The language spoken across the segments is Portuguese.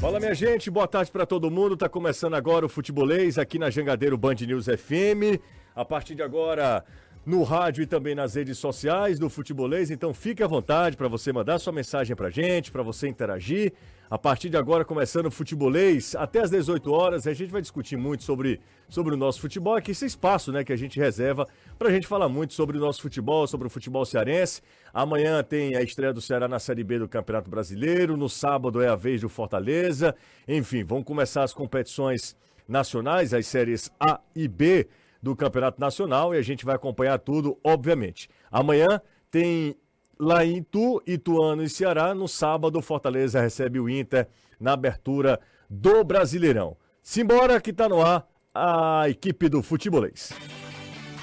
Fala minha gente, boa tarde para todo mundo. Tá começando agora o Futebolês aqui na Jangadeiro Band News FM. A partir de agora no rádio e também nas redes sociais do Futebolês. Então fique à vontade para você mandar sua mensagem para gente, para você interagir. A partir de agora, começando o Futebolês, até às 18 horas, a gente vai discutir muito sobre, sobre o nosso futebol, aqui esse espaço né, que a gente reserva para a gente falar muito sobre o nosso futebol, sobre o futebol cearense. Amanhã tem a estreia do Ceará na Série B do Campeonato Brasileiro, no sábado é a vez do Fortaleza. Enfim, vão começar as competições nacionais, as séries A e B do Campeonato Nacional e a gente vai acompanhar tudo, obviamente. Amanhã tem lá em Itu, Ituano e Ceará. No sábado, Fortaleza recebe o Inter na abertura do Brasileirão. Simbora que tá no ar a equipe do Futebolês.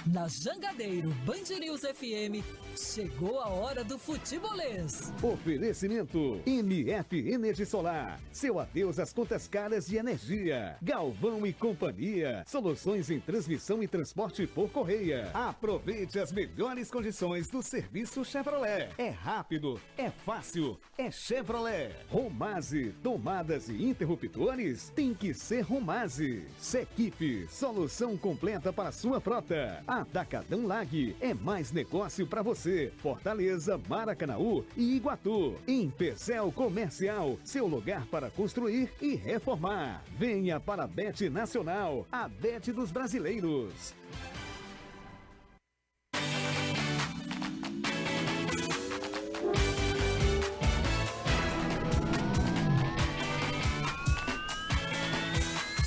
Na Jangadeiro Band News FM, chegou a hora do futebolês. Oferecimento MF Energia Solar. Seu adeus às contas caras de energia. Galvão e Companhia. Soluções em transmissão e transporte por correia. Aproveite as melhores condições do serviço Chevrolet. É rápido, é fácil, é Chevrolet. Romase, tomadas e interruptores tem que ser Romase. Sequipe, solução completa para sua frota. Atacadão Lag é mais negócio para você. Fortaleza, Maracanaú e Iguatu. Empecel Comercial, seu lugar para construir e reformar. Venha para a Bet Nacional, a Bet dos brasileiros.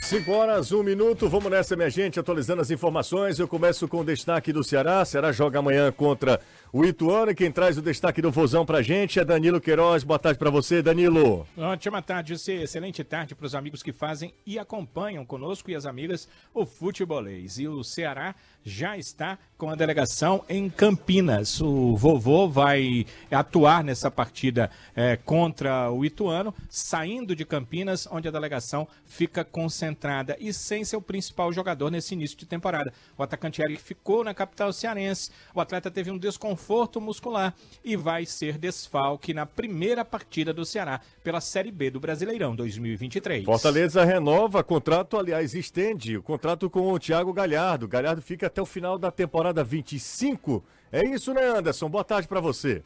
Cinco horas, um minuto, vamos nessa, minha gente, atualizando as informações. Eu começo com o destaque do Ceará. Ceará joga amanhã contra o Ituano. E quem traz o destaque do Vozão pra gente é Danilo Queiroz. Boa tarde para você, Danilo. Ótima tarde. Excelente tarde para os amigos que fazem e acompanham conosco e as amigas o futebolês. E o Ceará já está com a delegação em Campinas. O vovô vai atuar nessa partida é, contra o Ituano, saindo de Campinas, onde a delegação fica concentrada e sem seu principal jogador nesse início de temporada. O atacante Eric ficou na capital cearense. O atleta teve um desconforto muscular e vai ser desfalque na primeira partida do Ceará pela Série B do Brasileirão 2023. Fortaleza renova contrato, aliás, estende o contrato com o Thiago Galhardo. Galhardo fica até o final da temporada 25. É isso, né, Anderson? Boa tarde para você.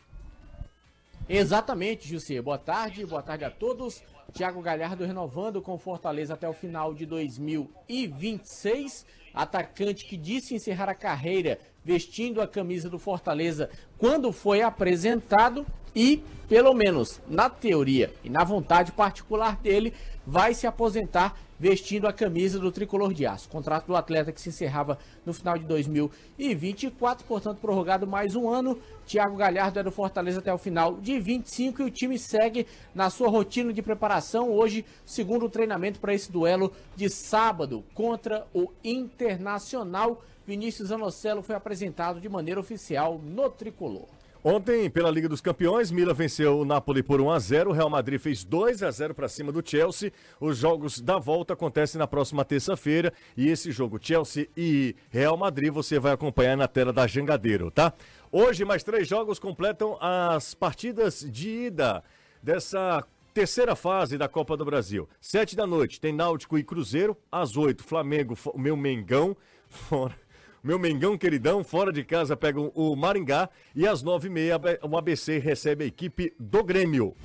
Exatamente, José. Boa tarde, boa tarde a todos. Thiago Galhardo renovando com Fortaleza até o final de 2026. Atacante que disse encerrar a carreira vestindo a camisa do Fortaleza quando foi apresentado e, pelo menos na teoria e na vontade particular dele, vai se aposentar vestindo a camisa do tricolor de aço. Contrato do atleta que se encerrava no final de 2024, portanto prorrogado mais um ano. Thiago Galhardo é do Fortaleza até o final de 25 e o time segue na sua rotina de preparação. Hoje, segundo treinamento para esse duelo de sábado contra o Internacional. Vinícius Anocelo foi apresentado de maneira oficial no tricolor. Ontem, pela Liga dos Campeões, Mila venceu o Napoli por 1 a 0, o Real Madrid fez 2 a 0 para cima do Chelsea. Os jogos da volta acontecem na próxima terça-feira e esse jogo Chelsea e Real Madrid você vai acompanhar na tela da Jangadeiro, tá? Hoje mais três jogos completam as partidas de ida dessa terceira fase da Copa do Brasil. Sete da noite tem Náutico e Cruzeiro, às oito Flamengo, meu Mengão, fora meu Mengão queridão, fora de casa, pega o Maringá. E às nove e meia, o ABC recebe a equipe do Grêmio.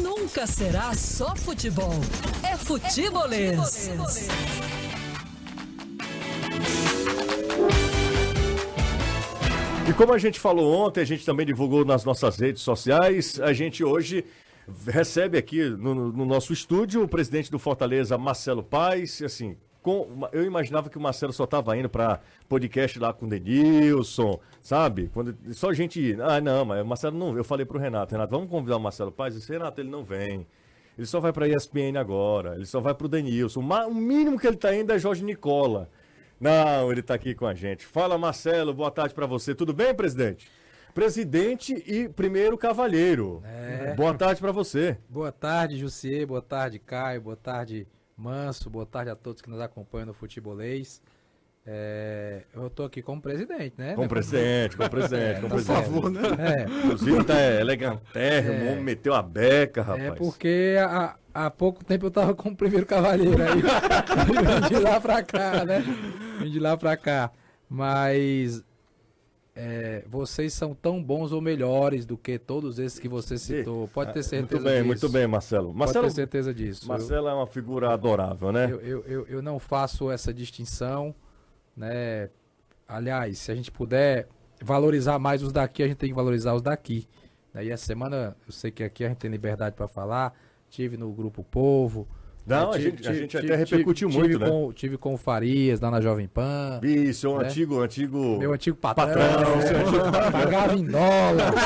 Nunca será só futebol. É futebolês. É futebolês. E como a gente falou ontem, a gente também divulgou nas nossas redes sociais, a gente hoje recebe aqui no, no nosso estúdio o presidente do Fortaleza, Marcelo Paes, assim, com, eu imaginava que o Marcelo só estava indo para podcast lá com o Denilson, sabe? Quando, só gente. Ah, não, mas o Marcelo não. Eu falei pro Renato, Renato, vamos convidar o Marcelo Paz? Eu disse, Renato, ele não vem. Ele só vai para a ESPN agora, ele só vai pro Denilson. O mínimo que ele está indo é Jorge Nicola. Não, ele está aqui com a gente. Fala, Marcelo, boa tarde para você. Tudo bem, presidente? Presidente e primeiro cavalheiro. É. Boa tarde para você. Boa tarde, Jussier. Boa tarde, Caio. Boa tarde, Manso, boa tarde a todos que nos acompanham no Futebolês. É, eu tô aqui como presidente, né? Como presidente, como presidente, como Tá presidente. certo. né? É. Inclusive tá elegantérrimo, É. o homem meteu a beca, rapaz. É porque há, há pouco tempo eu tava como primeiro cavalheiro aí. Vim de lá pra cá, né? Vim de lá pra cá. Mas é, vocês são tão bons ou melhores do que todos esses que você citou. Pode ter certeza Muito bem, disso. muito bem, Marcelo. Pode Marcelo, ter certeza disso. Eu- Marcelo é uma figura adorável, né? Eu, eu, eu, eu não faço essa distinção, né? Aliás, se a gente puder valorizar mais os daqui, a gente tem que valorizar os daqui. Daí essa semana, eu sei que aqui a gente tem liberdade para falar, tive no Grupo Povo. Não, a tive- gente, a tive- gente tive- até repercutiu tive muito, né? com, Tive com o Farias lá na Jovem Pan. Isso, é um né? antigo, antigo... Meu antigo patrão, Patrão, seu antigo pagava em dólar.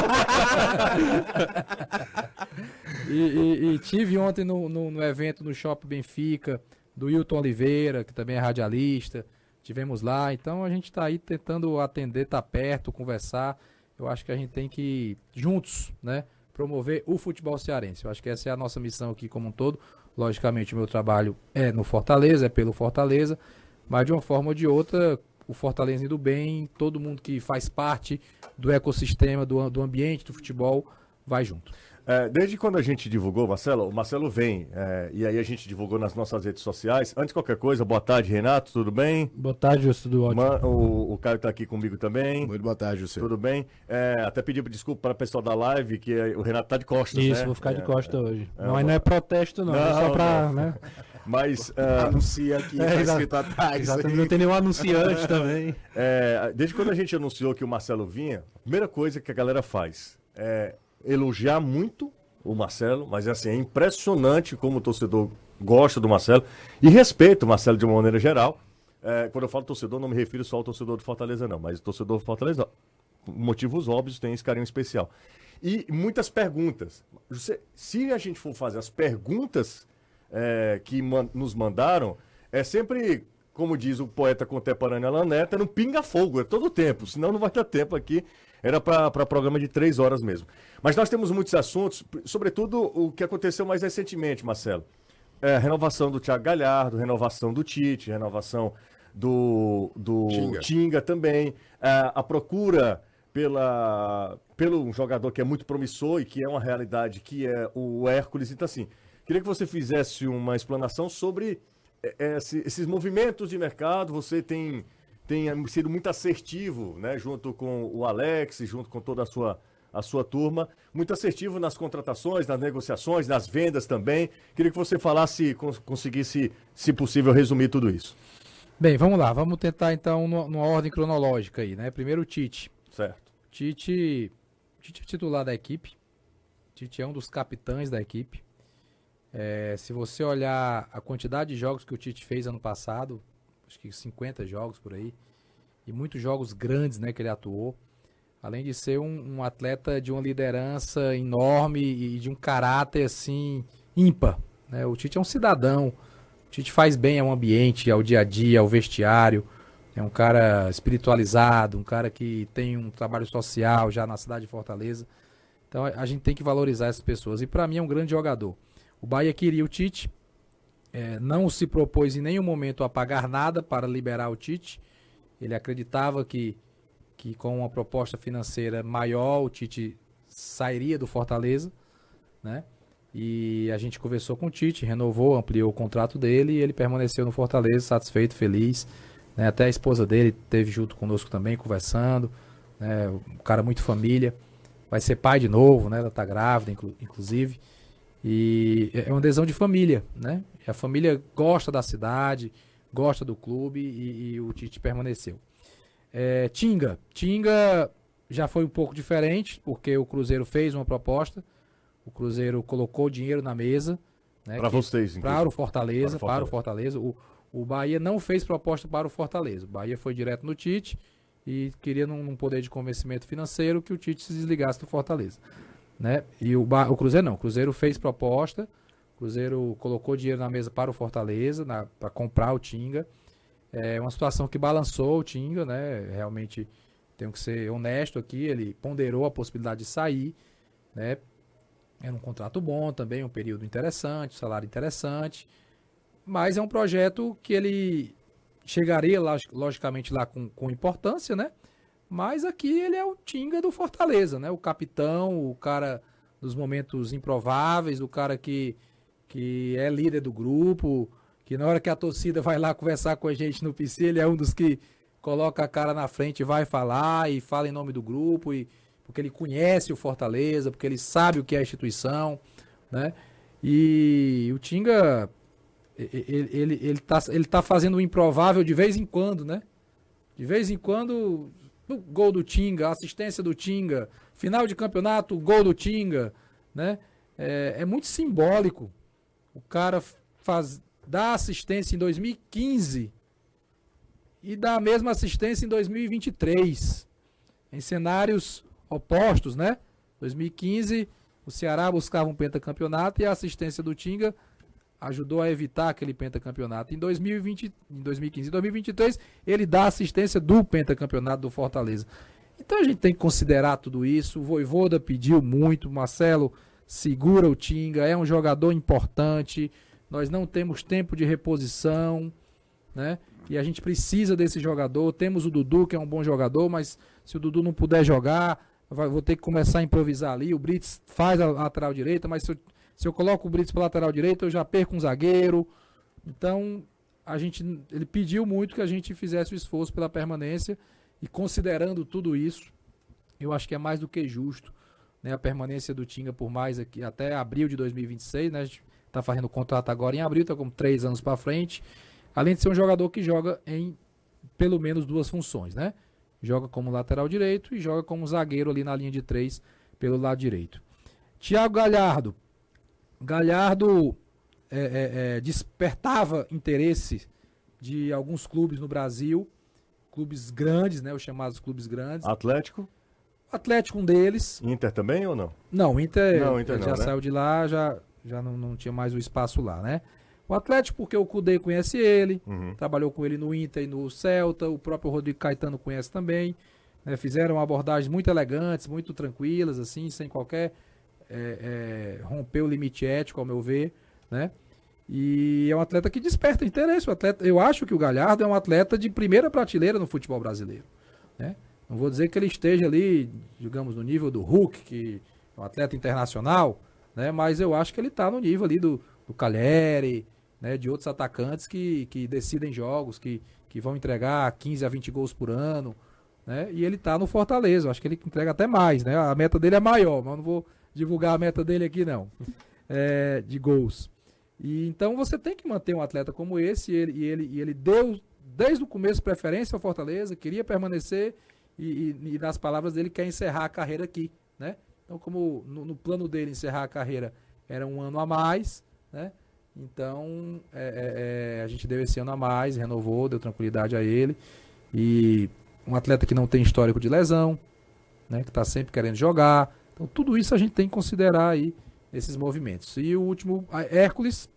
e, e- e tive ontem no, no- no evento no Shopping Benfica, do Hilton Oliveira, que também é radialista. Tivemos lá, então a gente está aí tentando atender, estar perto, conversar. Eu acho que a gente tem que, juntos, né, promover o futebol cearense. Eu acho que essa é a nossa missão aqui como um todo. Logicamente, o meu trabalho é no Fortaleza, é pelo Fortaleza, mas de uma forma ou de outra, o Fortaleza indo bem, todo mundo que faz parte do ecossistema, do, do ambiente do futebol, vai junto. É, desde quando a gente divulgou, Marcelo, o Marcelo vem, é, e aí a gente divulgou nas nossas redes sociais. Antes de qualquer coisa, boa tarde, Renato, tudo bem? Boa tarde, Justo do Ótimo. Ma- o, o Caio tá aqui comigo também. Muito boa tarde, José. Tudo bem? É, até pedir desculpa para o pessoal da live, que é- o Renato tá de costas, Isso, né? vou ficar de É, costa hoje. é, Mas não é protesto, não. é Não, só pra. não. Né? Mas, é, Anuncia aqui, É, tá exato. escrito atrás. Exatamente, não tem nenhum anunciante também. é, desde quando a gente anunciou que o Marcelo vinha, a primeira coisa que a galera faz é elogiar muito o Marcelo, mas assim, é impressionante como o torcedor gosta do Marcelo e respeita o Marcelo de uma maneira geral. É, quando eu falo torcedor, não me refiro só ao torcedor do Fortaleza, não, mas o torcedor do Fortaleza, por motivos óbvios, tem esse carinho especial. E muitas perguntas. Se a gente for fazer as perguntas é, que man- nos mandaram, é sempre, como diz o poeta contemporâneo Alan Neto, é no pinga-fogo, é todo tempo, senão não vai ter tempo aqui. Era para programa de três horas mesmo. Mas nós temos muitos assuntos, sobretudo o que aconteceu mais recentemente, Marcelo. É, renovação do Thiago Galhardo, renovação do Tite, renovação do, do Tinga. Tinga também. É, a procura pela, pelo um jogador que é muito promissor e que é uma realidade, que é o Hércules. Então, assim, queria que você fizesse uma explanação sobre é, esse- esses movimentos de mercado. Você tem, tem sido muito assertivo, né, junto com o Alex, junto com toda a sua, a sua turma, muito assertivo nas contratações, nas negociações, nas vendas também. Queria que você falasse, cons- conseguisse, se possível, resumir tudo isso. Bem, vamos lá, vamos tentar então numa, numa ordem cronológica aí, né? Primeiro o Tite. Certo. Tite, Tite é titular da equipe. Tite é um dos capitães da equipe. É, se você olhar a quantidade de jogos que o Tite fez ano passado, acho que 50 jogos por aí, e muitos jogos grandes né, que ele atuou, além de ser um, um atleta de uma liderança enorme e de um caráter assim ímpar. Né? O Tite é um cidadão, o Tite faz bem ao ambiente, ao dia a dia, ao vestiário. É um cara espiritualizado, um cara que tem um trabalho social já na cidade de Fortaleza. Então a gente tem que valorizar essas pessoas. E para mim é um grande jogador. O Bahia queria o Tite, eh, não se propôs em nenhum momento a pagar nada para liberar o Tite. Ele acreditava que, que com uma proposta financeira maior o Tite sairia do Fortaleza, né? E a gente conversou com o Tite, renovou, ampliou o contrato dele e ele permaneceu no Fortaleza, satisfeito, feliz. né? Até a esposa dele teve junto conosco também, conversando. Né? Um cara muito família. Vai ser pai de novo, né? Ela tá grávida, inclu- inclusive. E é uma adesão de família, né? A família gosta da cidade, gosta do clube e, e o Tite permaneceu. É, Tinga. Tinga já foi um pouco diferente, porque o Cruzeiro fez uma proposta. O Cruzeiro colocou dinheiro na mesa. Né, Para vocês, para inclusive. o Fortaleza, Para o para o Fortaleza. O, o Bahia não fez proposta para o Fortaleza. O Bahia foi direto no Tite e queria num, num poder de convencimento financeiro que o Tite se desligasse do Fortaleza. Né? E o, o Cruzeiro não. O Cruzeiro fez proposta. Cruzeiro colocou dinheiro na mesa para o Fortaleza, para comprar o Tinga. É uma situação que balançou o Tinga, né? Realmente tenho que ser honesto aqui. Ele ponderou a possibilidade de sair, né? Era um contrato bom também, um período interessante, salário interessante. Mas é um projeto que ele chegaria, log- logicamente, lá com, com importância, né? Mas aqui ele é o Tinga do Fortaleza, né? O capitão, o cara dos momentos improváveis, o cara que, que é líder do grupo, que na hora que a torcida vai lá conversar com a gente no PC, ele é um dos que coloca a cara na frente vai falar e fala em nome do grupo, e, porque ele conhece o Fortaleza, porque ele sabe o que é a instituição, né? E o Tinga, ele, ele, ele, tá, ele tá fazendo o improvável de vez em quando, né? De vez em quando, gol do Tinga, assistência do Tinga, final de campeonato, gol do Tinga, né? É, é muito simbólico. O cara faz, dá assistência em 2015 e dá a mesma assistência em 2023. Em cenários opostos, né? 2015, o Ceará buscava um pentacampeonato e a assistência do Tinga ajudou a evitar aquele pentacampeonato. Em 2020, em 2015 e 2023, ele dá assistência do pentacampeonato do Fortaleza. Então a gente tem que considerar tudo isso. O Voivoda pediu muito, Marcelo segura o Tinga, é um jogador importante. Nós não temos tempo de reposição, né? E a gente precisa desse jogador. Temos o Dudu, que é um bom jogador, mas se o Dudu não puder jogar, vai- vou ter que começar a improvisar ali. O Brits faz a lateral direita, mas se eu, se eu coloco o Brits para lateral direita, eu já perco um zagueiro. Então, a gente, ele pediu muito que a gente fizesse o esforço pela permanência e considerando tudo isso, eu acho que é mais do que justo, né, a permanência do Tinga por mais aqui até abril de 2026, né? A gente tá fazendo contrato agora em abril, tá com três anos para frente. Além de ser um jogador que joga em pelo menos duas funções, né? Joga como lateral direito e joga como zagueiro ali na linha de três pelo lado direito. Thiago Galhardo. Galhardo é, é, é, despertava interesse de alguns clubes no Brasil, clubes grandes, né? Os chamados clubes grandes. Atlético, Atlético um deles. Inter também ou não? Não, Inter, Não, Inter já não, né? saiu de lá, já, já não, não tinha mais o espaço lá, né? O Atlético, porque o Cudê conhece ele, Uhum. trabalhou com ele no Inter e no Celta, o próprio Rodrigo Caetano conhece também. né? Fizeram abordagens muito elegantes, muito tranquilas, assim, sem qualquer é, é, romper o limite ético, ao meu ver, né? E é um atleta que desperta interesse. O atleta, eu acho que o Galhardo é um atleta de primeira prateleira no futebol brasileiro, né? Não vou dizer que ele esteja ali, digamos, no nível do Hulk, que é um atleta internacional, né? Mas eu acho que ele está no nível ali do, do Cagliari, né? De outros atacantes que, que decidem jogos, que, que vão entregar 15 a 20 gols por ano, né? E ele tá no Fortaleza. Eu acho que ele entrega até mais, né? A meta dele é maior, mas eu não vou divulgar a meta dele aqui não, é, de gols. E então você tem que manter um atleta como esse. E ele, e ele, e ele deu desde o começo preferência ao Fortaleza, queria permanecer e, e- e nas palavras dele quer encerrar a carreira aqui, né? Então como no, no plano dele encerrar a carreira era um ano a mais, né? Então é, é, é, a gente deu esse ano a mais, renovou, deu tranquilidade a ele e um atleta que não tem histórico de lesão, né? Que está sempre querendo jogar. Então tudo isso a gente tem que considerar aí nesses movimentos. E o último, Hércules.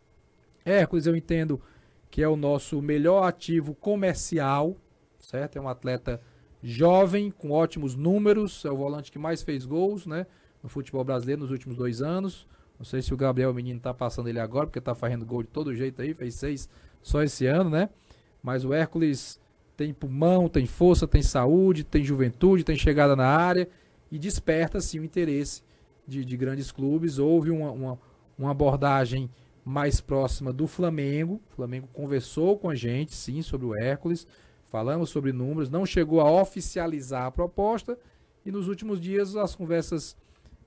Hércules eu entendo que é o nosso melhor ativo comercial, certo? É um atleta jovem, com ótimos números, é o volante que mais fez gols, né? No futebol brasileiro nos últimos dois anos. Não sei se o Gabriel Menino tá passando ele agora, porque tá fazendo gol de todo jeito aí, fez seis só esse ano, né? Mas o Hércules tem pulmão, tem força, tem saúde, tem juventude, tem chegada na área e desperta sim o interesse de, de grandes clubes. Houve uma, uma, uma abordagem mais próxima do Flamengo. O Flamengo conversou com a gente, sim, sobre o Hércules. Falamos sobre números, não chegou a oficializar a proposta. E nos últimos dias as conversas,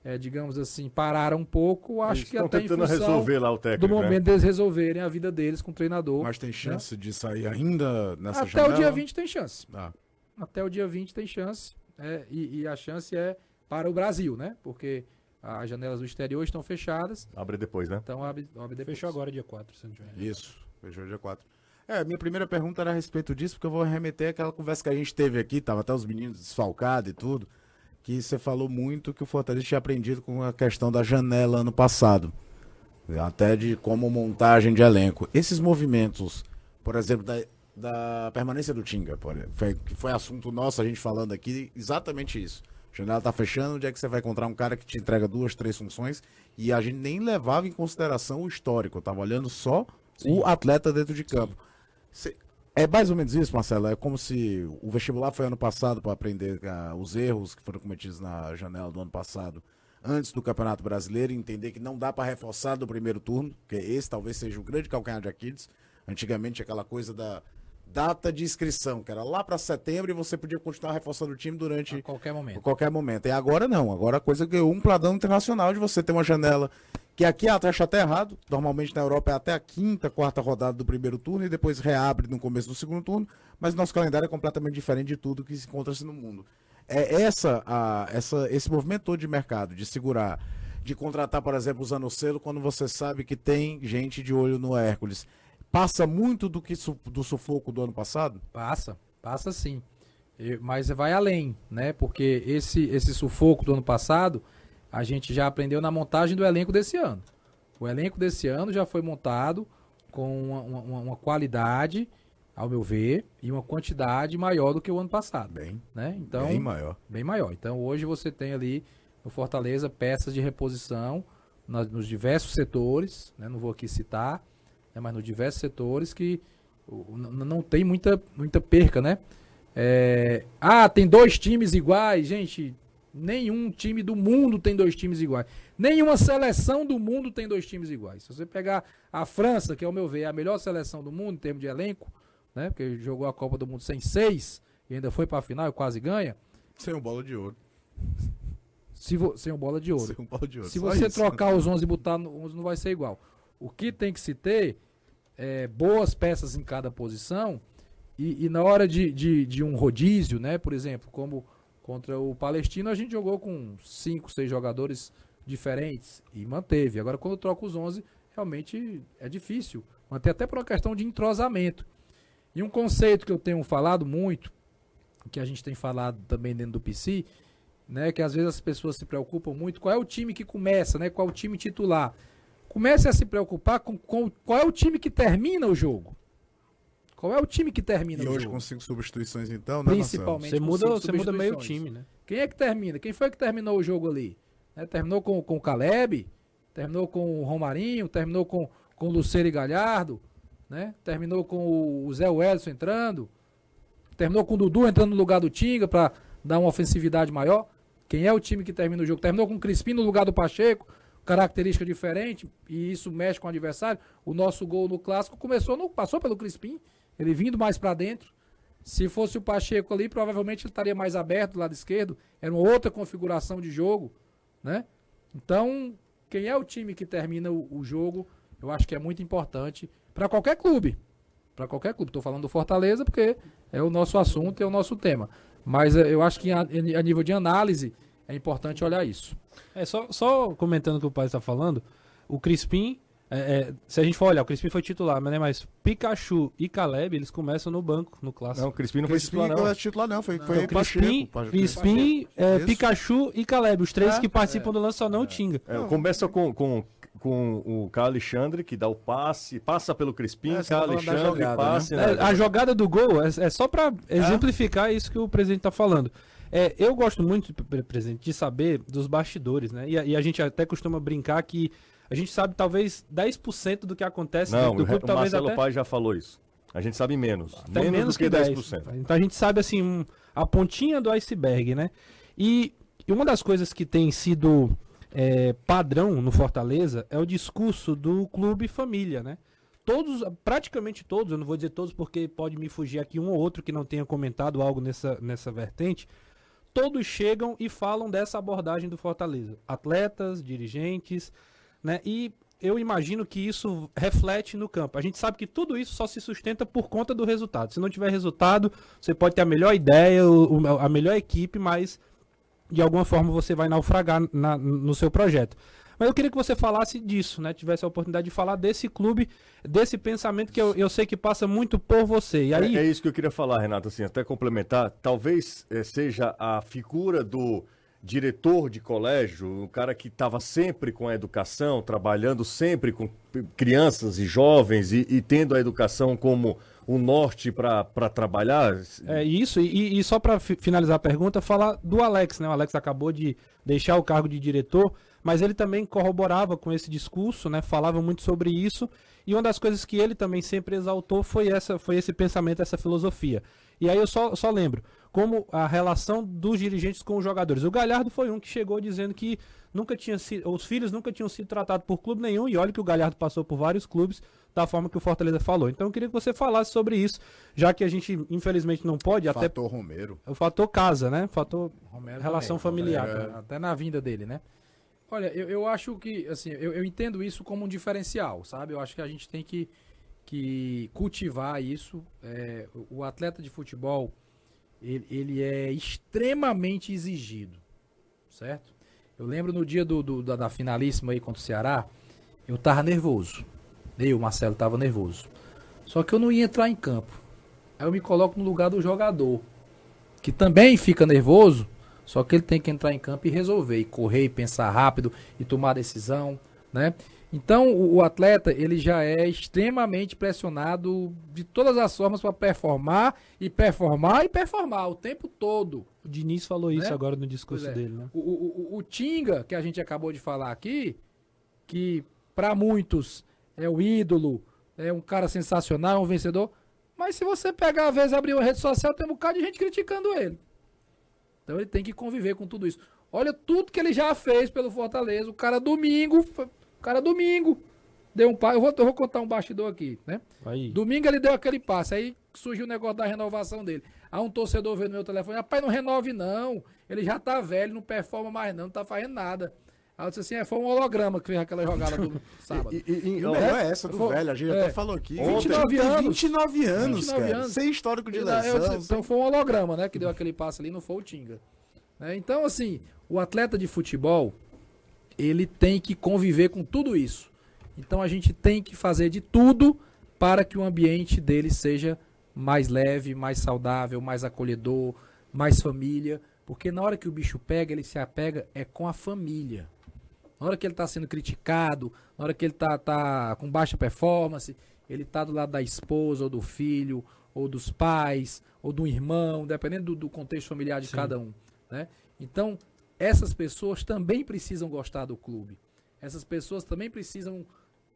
eh, digamos assim, pararam um pouco. Acho Eles que estão até em tentando função resolver lá o do técnico, né? momento deles resolverem a vida deles com o treinador. Mas tem chance de sair ainda nessa Até janela? o dia 20 tem chance. Ah, Até o dia 20 tem chance. é, e, e a chance é para o Brasil, né? Porque as janelas do exterior estão fechadas. Abre depois, né? Então abre, abre depois. Fechou agora dia 4, se não tiver. isso. Fechou dia 4. É, minha primeira pergunta era a respeito disso, porque eu vou remeter àquela conversa que a gente teve aqui, tava até os meninos desfalcados e tudo, que você falou muito que o Fortaleza tinha aprendido com a questão da janela ano passado. Até de como montagem de elenco. Esses movimentos, por exemplo, da, da permanência do Tinga, por exemplo, foi, que foi assunto nosso, a gente falando aqui, exatamente isso. A janela tá fechando, onde é que você vai encontrar um cara que te entrega duas, três funções? E a gente nem levava em consideração o histórico, eu tava olhando só o atleta dentro de campo. Cê- É mais ou menos isso, Marcelo. É como se o vestibular foi ano passado para aprender ah, os erros que foram cometidos na janela do ano passado, antes do Campeonato Brasileiro, e entender que não dá para reforçar do primeiro turno, que esse talvez seja o grande calcanhar de Aquiles. Antigamente, aquela coisa da data de inscrição, que era lá para setembro e você podia continuar reforçando o time durante A qualquer momento. a qualquer momento. E agora não, agora a coisa ganhou um pladão internacional de você ter uma janela que aqui até acho até errado, normalmente na Europa é até a quinta, quarta rodada do primeiro turno e depois reabre no começo do segundo turno, mas nosso calendário é completamente diferente de tudo que se encontra-se no mundo. É essa, a, essa, esse movimento todo de mercado, de segurar, de contratar, por exemplo, o Zanocelo quando você sabe que tem gente de olho no Hércules. Passa muito do que do sufoco do ano passado? Passa, passa sim. Mas vai além, né? Porque esse, esse sufoco do ano passado, a gente já aprendeu na montagem do elenco desse ano. O elenco desse ano já foi montado com uma, uma- uma qualidade, ao meu ver, e uma quantidade maior do que o ano passado. Bem, Né? Então, bem maior. bem maior. Então hoje você tem ali no Fortaleza peças de reposição na- nos diversos setores, né? não vou aqui citar, né? mas nos diversos setores que não tem muita, muita perca, né? É, ah, tem dois times iguais, gente. Nenhum time do mundo tem dois times iguais. Nenhuma seleção do mundo tem dois times iguais. Se você pegar a França, que ao meu ver é a melhor seleção do mundo em termos de elenco, né? Porque jogou a Copa do Mundo sem seis e ainda foi para a final e quase ganha. Sem um bola de ouro. Se vo- sem o bola de ouro. Sem um bola de ouro. Se só você isso. trocar os 11 e botar no 11, não vai ser igual. O que tem que se ter é boas peças em cada posição e, e na hora de, de, de um rodízio, né? Por exemplo, como contra o Palestino, a gente jogou com 5, 6 jogadores diferentes e manteve. Agora, quando troca os 11, realmente é difícil. Manter até por uma questão de entrosamento. E um conceito que eu tenho falado muito, que a gente tem falado também dentro do PC, né, que às vezes as pessoas se preocupam muito, qual é o time que começa, né, qual é o time titular. Comece a se preocupar com, com qual é o time que termina o jogo. Qual é o time que termina E hoje jogo? com cinco substituições então, né? Principalmente Você com muda, cinco você muda meio time, né? Quem é que termina? Quem foi que terminou o jogo ali? Né, terminou com, com o Caleb, terminou com o Romarinho, terminou com, com o Luceiro e Galhardo, né? terminou com o Zé Welson entrando, terminou com o Dudu entrando no lugar do Tinga para dar uma ofensividade maior. Quem é o time que termina o jogo? Terminou com o Crispim no lugar do Pacheco, característica diferente, e isso mexe com o adversário. O nosso gol no clássico começou no, passou pelo Crispim, ele vindo mais para dentro. Se fosse o Pacheco ali, provavelmente ele estaria mais aberto do lado esquerdo. Era uma outra configuração de jogo, né? Então, quem é o time que termina o, o jogo, eu acho que é muito importante para qualquer clube. Para qualquer clube. Estou falando do Fortaleza porque é o nosso assunto, é o nosso tema. Mas eh, eu acho que a, a nível de análise é importante olhar isso. É, só, só comentando o que o pai está falando, o Crispim, é, é, se a gente for olhar, o Crispim foi titular, mas, né, mas Pikachu e Caleb, eles começam no banco, no clássico. Não, o Crispim não foi Crispim titular, não não. é titular não, foi, foi Então, Crispim, Pacheco. Pacheco. Crispim é. Pikachu e Caleb, os três É, que participam do lance só não o Tinga. É, começa com, com, com o Carlos Alexandre, que dá o passe, passa pelo Crispim, É, Alexandre, jogada, passe. É, né? a jogada do gol é, é só para exemplificar isso que o presidente está falando. É, eu gosto muito, pre- presidente, de saber dos bastidores, né? E, a- e a gente até costuma brincar que a gente sabe talvez 10% do que acontece Não, dentro do clube, o talvez Marcelo até, Pai já falou isso. A gente sabe menos. até menos, menos do que, que 10%. 10%. Então a gente sabe assim um- a pontinha do iceberg, né? E, e uma das coisas que tem sido é, padrão no Fortaleza é o discurso do clube família, né? Todos, praticamente todos, eu não vou dizer todos porque pode me fugir aqui um ou outro que não tenha comentado algo nessa, nessa vertente, todos chegam e falam dessa abordagem do Fortaleza. Atletas, dirigentes, né? E eu imagino que isso reflete no campo. A gente sabe que tudo isso só se sustenta por conta do resultado. Se não tiver resultado, você pode ter a melhor ideia, a melhor equipe, mas de alguma forma você vai naufragar na- no seu projeto. Mas eu queria que você falasse disso, né? Tivesse a oportunidade de falar desse clube, desse pensamento que eu, eu sei que passa muito por você. E aí, É, é isso que eu queria falar, Renato, assim, até complementar. Talvez eh, seja a figura do diretor de colégio, o cara que estava sempre com a educação, trabalhando sempre com crianças e jovens e, e tendo a educação como o norte para trabalhar. É isso, e, e só para finalizar a pergunta, falar do Alex, né? O Alex acabou de deixar o cargo de diretor, mas ele também corroborava com esse discurso, né? Falava muito sobre isso. E uma das coisas que ele também sempre exaltou foi essa, foi esse pensamento, essa filosofia. E aí eu só, só lembro como a relação dos dirigentes com os jogadores. O Galhardo foi um que chegou dizendo que nunca tinha sido, os filhos nunca tinham sido tratados por clube nenhum, e olha que o Galhardo passou por vários clubes da forma que o Fortaleza falou. Então eu queria que você falasse sobre isso, já que a gente infelizmente não pode Fator até Romero. o fator casa, né? Fator Romero relação também, familiar. Romero, Até na vinda dele, né? Olha, eu, eu acho que, assim, eu, eu entendo isso como um diferencial, sabe? Eu acho que a gente tem que, que cultivar isso. É, o- o atleta de futebol, ele, ele é extremamente exigido, certo? Eu lembro no dia do, do- da, da finalíssima aí contra o Ceará, eu tava nervoso. Eu, Marcelo, tava nervoso. Só que eu não ia entrar em campo. Aí eu me coloco no lugar do jogador, que também fica nervoso, só que ele tem que entrar em campo e resolver, e correr, e pensar rápido, e tomar decisão, né? Então, o, o atleta, ele já é extremamente pressionado de todas as formas para performar, e performar, e performar o tempo todo. O Diniz falou isso Né? agora no discurso é. dele, né? O, o, o- o Tinga, que a gente acabou de falar aqui, que para muitos é o ídolo, é um cara sensacional, é um vencedor. Mas se você pegar, às vezes, abrir uma rede social, tem um bocado de gente criticando ele. Então ele tem que conviver com tudo isso. Olha tudo que ele já fez pelo Fortaleza. O cara domingo, cara domingo deu um passe. Eu vou, eu vou contar um bastidor aqui, né? Aí. Domingo ele deu aquele passe, aí surgiu o negócio da renovação dele. Aí um torcedor veio no meu telefone, rapaz, não renove não, ele já tá velho, não performa mais não, não tá fazendo nada. Aí eu disse assim, é, foi um holograma que fez aquela jogada do sábado. E, e- e- não, o melhor é essa do Foi- velho, a gente é. até falou aqui. 29 Tem anos. 29 anos, 29 cara. anos. Sem histórico de Eu disse, lesão. então foi um holograma, né, que deu aquele passe ali, não foi o Tinga. Né, Então, assim, o atleta de futebol, ele tem que conviver com tudo isso. Então a gente tem que fazer de tudo para que o ambiente dele seja mais leve, mais saudável, mais acolhedor, mais família. Porque na hora que o bicho pega, ele se apega é com a família. Na hora que ele está sendo criticado, na hora que ele está tá com baixa performance, ele está do lado da esposa, ou do filho, ou dos pais, ou do irmão, dependendo do, do contexto familiar de cada um. Né? Então, essas pessoas também precisam gostar do clube. Essas pessoas também precisam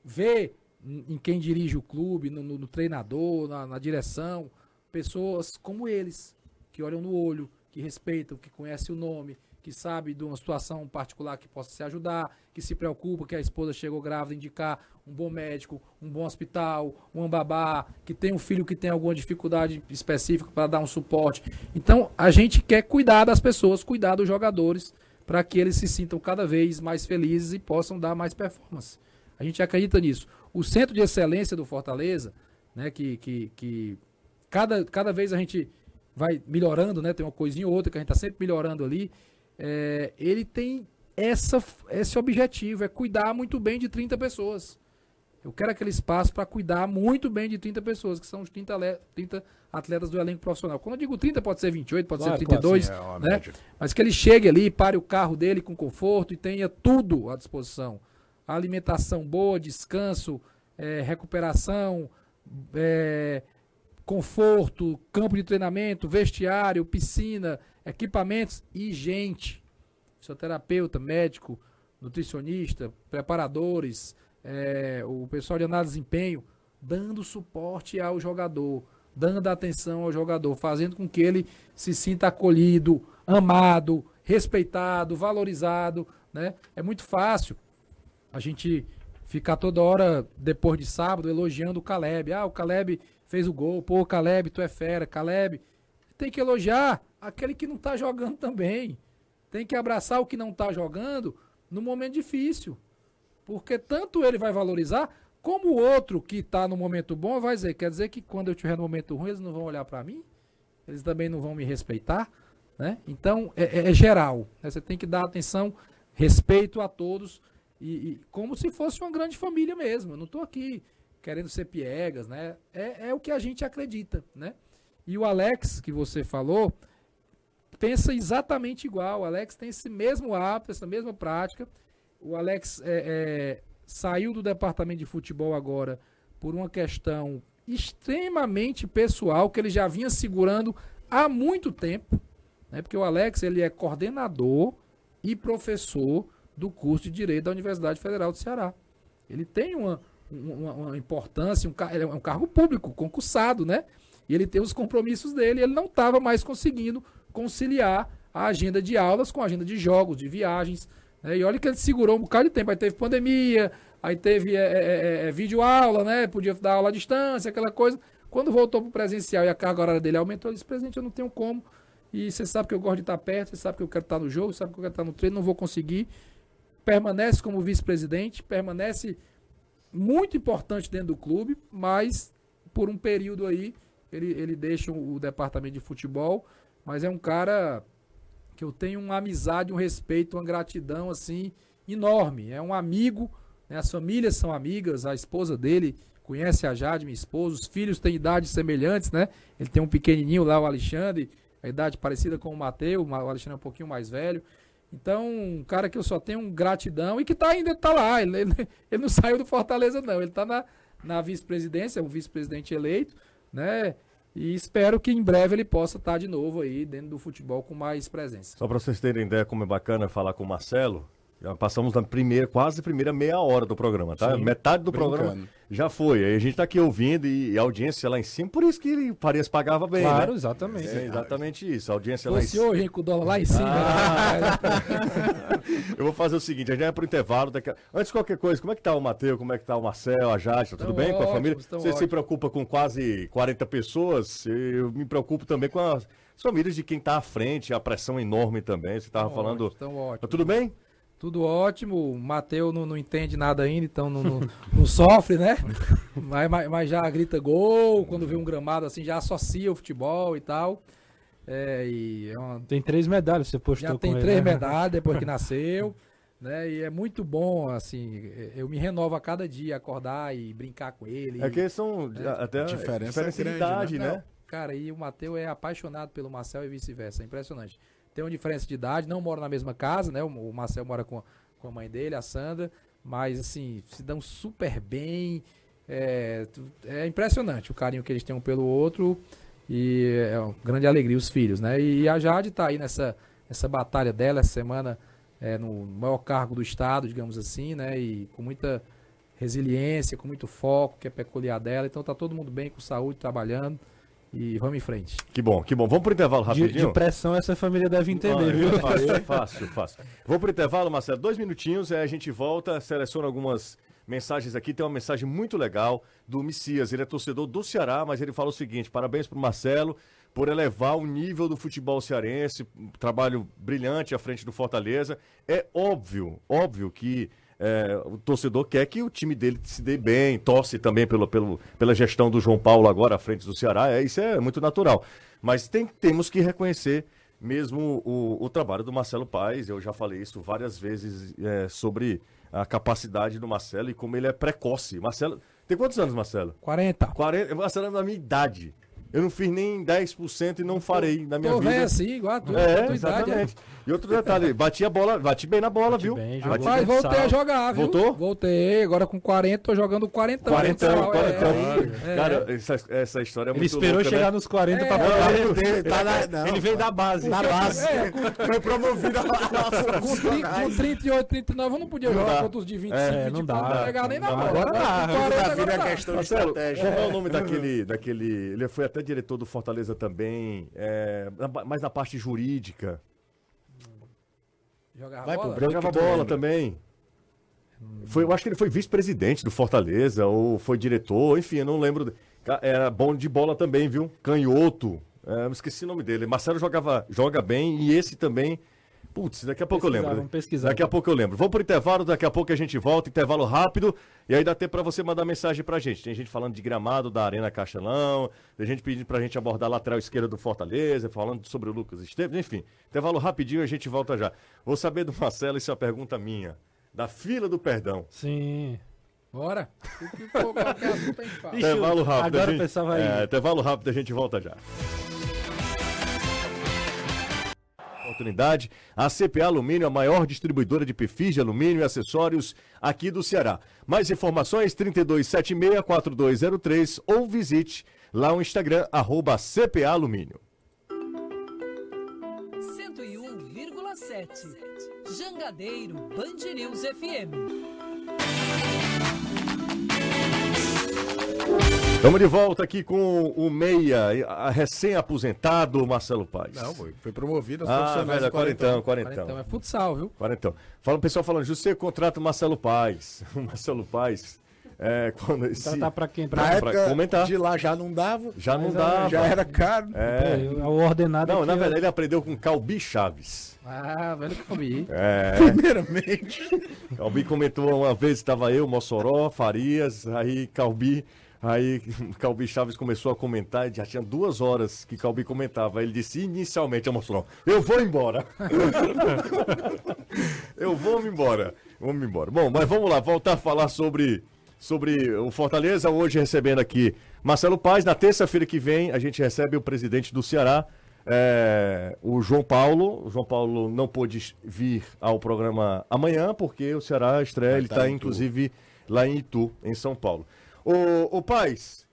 ver em em quem dirige o clube, no, no- no treinador, na, na direção, pessoas como eles, que olham no olho, que respeitam, que conhecem o nome, que sabe de uma situação particular que possa se ajudar, que se preocupa que a esposa chegou grávida, indicar um bom médico, um bom hospital, um babá, que tem um filho que tem alguma dificuldade específica para dar um suporte. Então, a gente quer cuidar das pessoas, cuidar dos jogadores, para que eles se sintam cada vez mais felizes e possam dar mais performance. A gente acredita nisso. O centro de excelência do Fortaleza, né, que, que, que cada, cada vez a gente vai melhorando, né? Tem uma coisinha ou outra que a gente está sempre melhorando ali. É, ele tem essa, esse objetivo, é cuidar muito bem de 30 pessoas. Eu quero aquele espaço para cuidar muito bem de 30 pessoas, que são os 30, ale- 30 atletas do elenco profissional. Quando eu digo 30, pode ser 28, pode Claro, ser claro, 32, é uma né? média. Mas que ele chegue ali, pare o carro dele com conforto e tenha tudo à disposição. Alimentação boa, descanso, eh, recuperação, eh, conforto, campo de treinamento, vestiário, piscina, equipamentos e gente. Fisioterapeuta, médico, nutricionista, preparadores, eh, o pessoal de análise de desempenho, dando suporte ao jogador, dando atenção ao jogador, fazendo com que ele se sinta acolhido, amado, respeitado, valorizado, né? É muito fácil a gente ficar toda hora, depois de sábado, elogiando o Caleb. Ah, o Caleb fez o gol. Pô, Caleb, tu é fera. Caleb. Tem que elogiar aquele que não tá jogando também. Tem que abraçar o que não tá jogando no momento difícil. Porque tanto ele vai valorizar, como o outro que tá no momento bom vai dizer. Quer dizer que quando eu estiver no momento ruim, eles não vão olhar para mim? Eles também não vão me respeitar? Né? Então, é, é- é geral. né? Você tem que dar atenção, respeito a todos e, e como se fosse uma grande família mesmo. Eu não estou aqui querendo ser piegas, né? É, é o que a gente acredita, né? E o Alex, que você falou, pensa exatamente igual. O Alex tem esse mesmo hábito, essa mesma prática. O Alex é, é, saiu do departamento de futebol agora por uma questão extremamente pessoal que ele já vinha segurando há muito tempo, né? Porque o Alex ele é coordenador e professor do curso de Direito da Universidade Federal do Ceará. Ele tem uma, uma, uma importância, um, ele é um cargo público, concursado, né? E ele tem os compromissos dele, ele não estava mais conseguindo conciliar a agenda de aulas com a agenda de jogos, de viagens. Né? E olha que ele segurou um bocado de tempo. Aí teve pandemia, aí teve é, é, é, é vídeo aula, né? Podia dar aula à distância, aquela coisa. Quando voltou para o presencial e a carga horária dele aumentou, ele disse, presidente, eu não tenho como. E você sabe que eu gosto de estar perto, você sabe que eu quero estar no jogo, sabe que eu quero estar no treino, não vou conseguir. Permanece como vice-presidente, permanece muito importante dentro do clube, mas por um período aí ele, ele deixa o departamento de futebol, mas é um cara que eu tenho uma amizade, um respeito, uma gratidão assim enorme. É um amigo, né? as famílias são amigas, a esposa dele conhece a Jade, minha esposa, os filhos têm idades semelhantes, né? Ele tem um pequenininho lá, o Alexandre, a idade parecida com o Mateus, o Alexandre é um pouquinho mais velho. Então, um cara que eu só tenho gratidão e que tá ainda tá lá. Ele, ele, ele não saiu do Fortaleza, não. Ele tá na, na vice-presidência, é um vice-presidente eleito, né? E espero que em breve ele possa estar tá de novo aí dentro do futebol com mais presença. Só para vocês terem ideia como é bacana falar com o Marcelo, já passamos na primeira, quase primeira meia hora do programa, tá? Sim, Metade do brincando. programa já foi. Aí a gente tá aqui ouvindo e, e, a audiência lá em cima, por isso que Farias pagava bem, claro, né? exatamente. É, exatamente isso. A audiência lá em cima. hoje, com o dólar lá em cima. Ah. Eu vou fazer o seguinte, a gente vai pro intervalo. Daqui... Antes de qualquer coisa, como é que tá o Matheus, como é que tá o Marcel, a Jade, tá tudo bem ótimos, com a família? Você ótimos. se preocupa com quase 40 pessoas, eu me preocupo também com as famílias de quem tá à frente, a pressão enorme também. Você tava falando. Ótimo, tá tudo bem? Tudo ótimo. O Matheus não, não, entende nada ainda, então não, não, não sofre, né? Mas, mas, mas, já grita gol, quando vê um gramado assim, já associa o futebol e tal. É, e é uma... Tem três medalhas, você postou Já tem ele, três né? medalhas depois que nasceu. Né? E é muito bom, assim, eu me renovo a cada dia, acordar e brincar com ele. É que são né? até diferença, diferença é grande, de idade, né? né? Cara, e o Matheus é apaixonado pelo Marcel e vice-versa, é impressionante tem uma diferença de idade, não moram na mesma casa, né? O, Marcel mora com, com a mãe dele, a Sandra, mas assim, se dão super bem. É, é impressionante o carinho que eles têm um pelo outro e é uma grande alegria os filhos, né? E a Jade está aí nessa, nessa batalha dela essa semana é, no maior cargo do estado, digamos assim, né? E com muita resiliência, com muito foco, que é peculiar dela. Então tá todo mundo bem, com saúde, trabalhando. E vamos em frente. Que bom, que bom. Vamos pro intervalo rapidinho. De, de pressão essa família deve entender, ah, viu? Fácil, fácil, fácil. Vamos pro intervalo, Marcelo. Dois minutinhos, aí a gente volta, seleciona algumas mensagens aqui. Tem uma mensagem muito legal do Messias. Ele é torcedor do Ceará, mas ele fala o seguinte: parabéns pro Marcelo por elevar o nível do futebol cearense. Um trabalho brilhante à frente do Fortaleza. É óbvio, óbvio que é, o torcedor quer que o time dele se dê bem, torce também pelo, pelo, pela gestão do João Paulo agora à frente do Ceará, é, isso é muito natural. Mas tem, temos que reconhecer mesmo o, o trabalho do Marcelo Paes, eu já falei isso várias vezes é, sobre a capacidade do Marcelo e como ele é precoce. Marcelo, tem quantos anos, Marcelo? 40. 40 Marcelo é da minha idade. Eu não fiz nem 10% e não farei na minha Tô vida. É assim, igual a tua, é, a tua exatamente. idade. É. E outro detalhe, bati a bola, bati bem na bola, bati viu? Bem, bati Rapaz, voltei a jogar, viu? Voltou? Voltei, agora com 40, tô jogando 40 40 anos. 40 anos. É, Cara, essa, essa história é ele muito Ele esperou louca, chegar né? nos 40 é, pra poder. Tá na, não, ele veio da base. Na base. É, com, foi promovido a com, 30, com 38, 39, eu não podia jogar contra os de 25, é, não dá. Não pegar nem na bola. Agora dá. Agora é questão de estratégia. Qual é o nome daquele, daquele... Ele foi até diretor do Fortaleza também, mas na parte jurídica. Jogava Vai bola? Pro Jogava bola também. Foi, eu acho que ele foi vice-presidente do Fortaleza, ou foi diretor, enfim, eu não lembro. Era bom de bola também, viu? Canhoto. É, esqueci o nome dele. Marcelo jogava, joga bem e esse também Putz, daqui a pouco eu lembro. Vamos pesquisar. Daqui a pouco eu lembro. Vamos pro intervalo, daqui a pouco a gente volta, intervalo rápido, e aí dá tempo para você mandar mensagem pra gente. Tem gente falando de gramado da Arena Castelão, tem gente pedindo pra gente abordar a lateral esquerda do Fortaleza, falando sobre o Lucas Esteves, enfim. Intervalo rapidinho e a gente volta já. Vou saber do Marcelo, isso é uma pergunta minha. Da fila do perdão. Sim. Bora. intervalo rápido. Agora gente, pensava aí. É, intervalo rápido, a gente volta já. Oportunidade. A CPA Alumínio, a maior distribuidora de perfis de alumínio e acessórios aqui do Ceará. Mais informações 3276-4203 ou visite lá o Instagram, arroba CPA Alumínio. 101,7 Jangadeiro Band News FM. Estamos de volta aqui com o Meia, a- recém-aposentado Marcelo Paes. Não, foi, foi promovido aos Ah, profissionais velho, quarentão. quarentão, Então quarentão. é futsal, viu? Quarentão. Fala o pessoal falando, José contrata o Marcelo Paes. O Marcelo Paes, é, quando esse... Tá, tá pra quem? Pra... pra época comentar. de lá já não dava, Já não dava. já era caro. É. É, o ordenado Não, na é- verdade ele aprendeu com Calbi Chaves. Ah, velho comi. É, Primeiramente. Calbi comentou uma vez, estava eu, Mossoró, Farias, aí Calbi, aí Calbi Chaves começou a comentar, e já tinha duas horas que Calbi comentava. Ele disse inicialmente Mossoró, eu vou embora. eu vou me embora. Vamos embora. Bom, mas vamos lá, voltar a falar sobre, sobre o Fortaleza, hoje recebendo aqui Marcelo Paz. Na terça-feira que vem, a gente recebe o presidente do Ceará, é, o João Paulo. O João Paulo não pôde vir ao programa amanhã, porque o Ceará estreia, ele tá está Itu. inclusive lá em Itu, em São Paulo. Ô, ô Paz,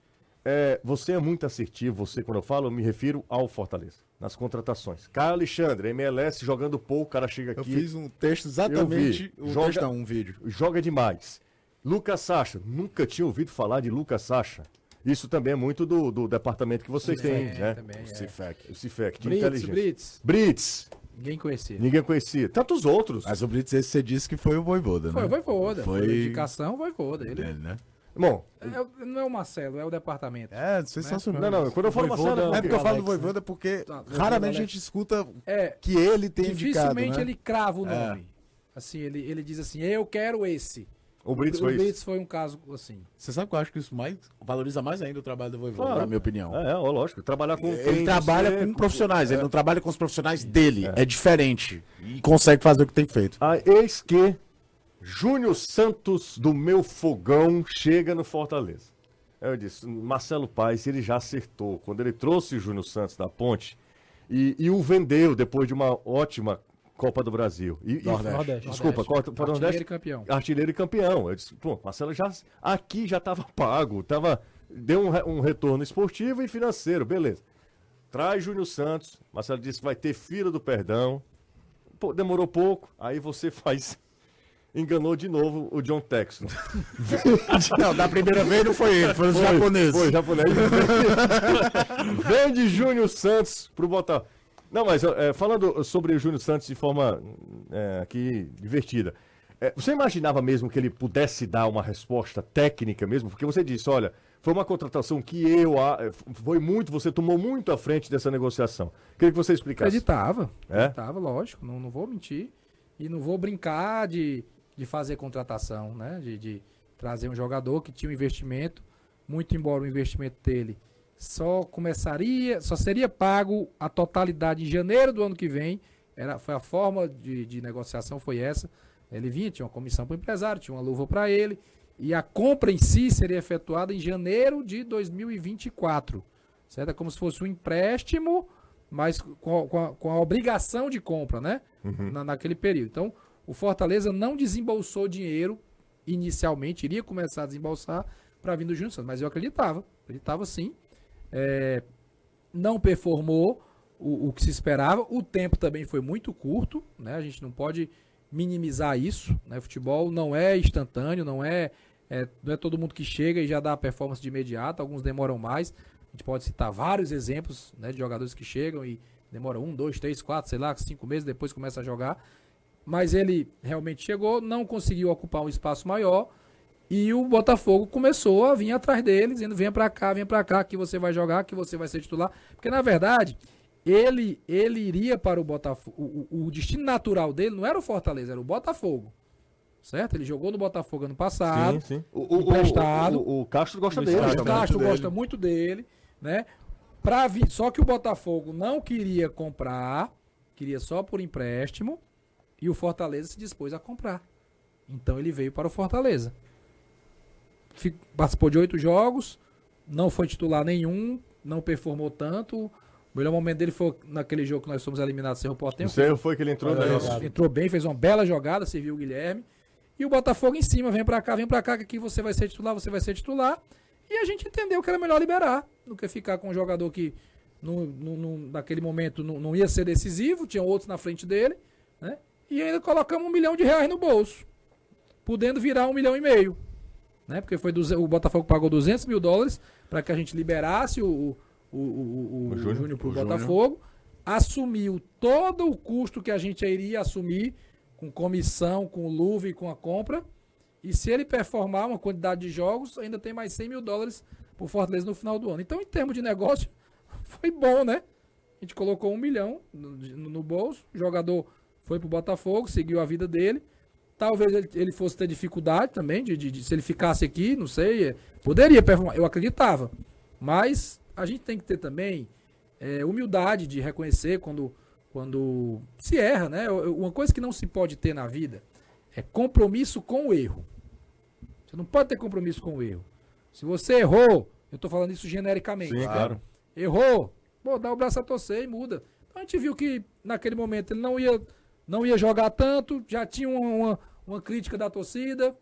é, você é muito assertivo, você, quando eu falo, eu me refiro ao Fortaleza, nas contratações. Caio Alexandre, MLS jogando pouco, o cara chega Eu aqui. fiz um texto exatamente, Eu vi. um Joga- texto não, um vídeo. joga demais. Lucas Sacha, nunca tinha ouvido falar de Lucas Sacha. Isso também é muito do, do departamento que vocês têm, né? Também, é. Cifec. O Cifec, de Brits, inteligência. Brits. Brits, Ninguém conhecia. ninguém conhecia. Tantos outros. Mas o Brits esse você disse que foi o Voivoda, Foi né? o Voivoda. Foi, Foi- indicação, Voivoda. Ele, Ele, né? Bom, é, o- não é o Marcelo, é o departamento. É, sensacional. não, não, quando eu falo Voivoda- Marcelo, É porque eu falo do Alex, né? Voivoda porque Tá, Voivoda raramente Alex. a gente escuta É, que ele tem indicado, dificilmente né? ele crava o É. nome. Assim, ele, ele diz assim, eu quero esse. o Brits o foi isso. Brits foi um caso assim. Você sabe que eu acho que isso mais valoriza mais ainda o trabalho do Voivoda, Claro. na minha opinião. É, é, ó, lógico. Trabalhar com Ele quem trabalha você- com profissionais, ele não trabalha com os profissionais dele. É. diferente. E consegue fazer o que tem feito. Ah, eis que Júnior Santos do meu fogão chega no Fortaleza. Eu disse, Marcelo Paes, ele já acertou. Quando ele trouxe o Júnior Santos da ponte e, e o vendeu depois de uma ótima Copa do Brasil. E, e- Nordeste. Nordeste. Desculpa, Copa do Artilheiro Nordeste. e campeão. Artilheiro e campeão. Eu disse, pô, Marcelo já aqui já estava pago, tava, deu um, um retorno esportivo e financeiro, beleza. Traz Júnior Santos, Marcelo disse que vai ter fila do perdão. Pô, demorou pouco, aí você faz. Enganou de novo o John Texton. Não, da primeira vez não foi ele, foram os japoneses. Foi, japonês. Vende Júnior Santos pro Botafogo. Não, mas é, falando sobre o Júnior Santos de forma é, aqui divertida. é, você imaginava mesmo que ele pudesse dar uma resposta técnica mesmo? Porque você disse, olha, foi uma contratação que eu. a- Foi muito, você tomou muito à frente dessa negociação. Queria que você explicasse. Acreditava. É? Acreditava, lógico. Não, não vou mentir. E não vou brincar de, de fazer contratação, né? De, de trazer um jogador que tinha um investimento, muito embora o investimento dele só começaria, só seria pago a totalidade em janeiro do ano que vem. Era, foi a forma de, de negociação, foi essa. Ele vinha, tinha uma comissão para o empresário, tinha uma luva para ele. E a compra em si seria efetuada em janeiro de 2024. Certo? É como se fosse um empréstimo, mas com a, com a- com a obrigação de compra, né? Na- naquele período. Então, o Fortaleza não desembolsou dinheiro inicialmente, iria começar a desembolsar para vir do Júnior Santos, mas eu acreditava, acreditava sim. É, não performou o, o que se esperava, o tempo também foi muito curto, né? A gente não pode minimizar isso, né? Futebol não é instantâneo, não é, é- não é todo mundo que chega e já dá a performance de imediato, alguns demoram mais. A gente pode citar vários exemplos né, de jogadores que chegam e demoram um, dois, três, quatro, sei lá, cinco meses, depois começa a jogar. Mas ele realmente chegou, não conseguiu ocupar um espaço maior e o Botafogo começou a vir atrás dele, dizendo: venha pra cá, venha pra cá, que você vai jogar, que você vai ser titular. Porque na verdade, ele ele iria para o Botafogo. O, o- destino natural dele não era o Fortaleza, era o Botafogo. Certo? Ele jogou no Botafogo ano passado. Sim, sim. O, o- emprestado. o- o- o Castro gosta dele. O Castro dele. gosta muito dele, né? Pra vir, só que o Botafogo não queria comprar, queria só por empréstimo, e o Fortaleza se dispôs a comprar. Então ele veio para o Fortaleza. Fi- Participou de oito jogos, não foi titular nenhum, não performou tanto. O melhor momento dele foi naquele jogo que nós fomos eliminados sem o Não Portenho. sei, foi que ele entrou É, nessa. entrou bem, fez uma bela jogada, serviu o Guilherme. E o Botafogo em cima, vem pra cá, vem pra cá, que aqui você vai ser titular, você vai ser titular. E a gente entendeu que era melhor liberar do que ficar com um jogador que no, no, no- naquele momento não, não ia ser decisivo, tinha outros na frente dele, né? E ainda colocamos um milhão de reais no bolso, podendo virar um milhão e meio. Né? Porque foi duze- o Botafogo pagou 200 mil dólares para que a gente liberasse o, o, o, o, o O Júnior, para o o Júnior. Botafogo, assumiu todo o custo que a gente iria assumir com comissão, com luva e com a compra. E se ele performar uma quantidade de jogos, ainda tem mais 100 mil dólares por Fortaleza no final do ano. Então, em termos de negócio, foi bom, né? A gente colocou um milhão no, no bolso, o jogador foi pro Botafogo, seguiu a vida dele. Talvez ele, ele fosse ter dificuldade também, de, de- de- se ele ficasse aqui, não sei, é, poderia performar, eu acreditava. Mas a gente tem que ter também é, humildade de reconhecer quando, quando se erra, né? Uma coisa que não se pode ter na vida é compromisso com o erro. Você não pode ter compromisso com o erro. Se você errou, eu tô falando isso genericamente. Sim, claro. Errou, pô, dá o braço a torcer e muda. Então a gente viu que naquele momento ele não ia, não ia jogar tanto, já tinha uma, uma, uma crítica da torcida.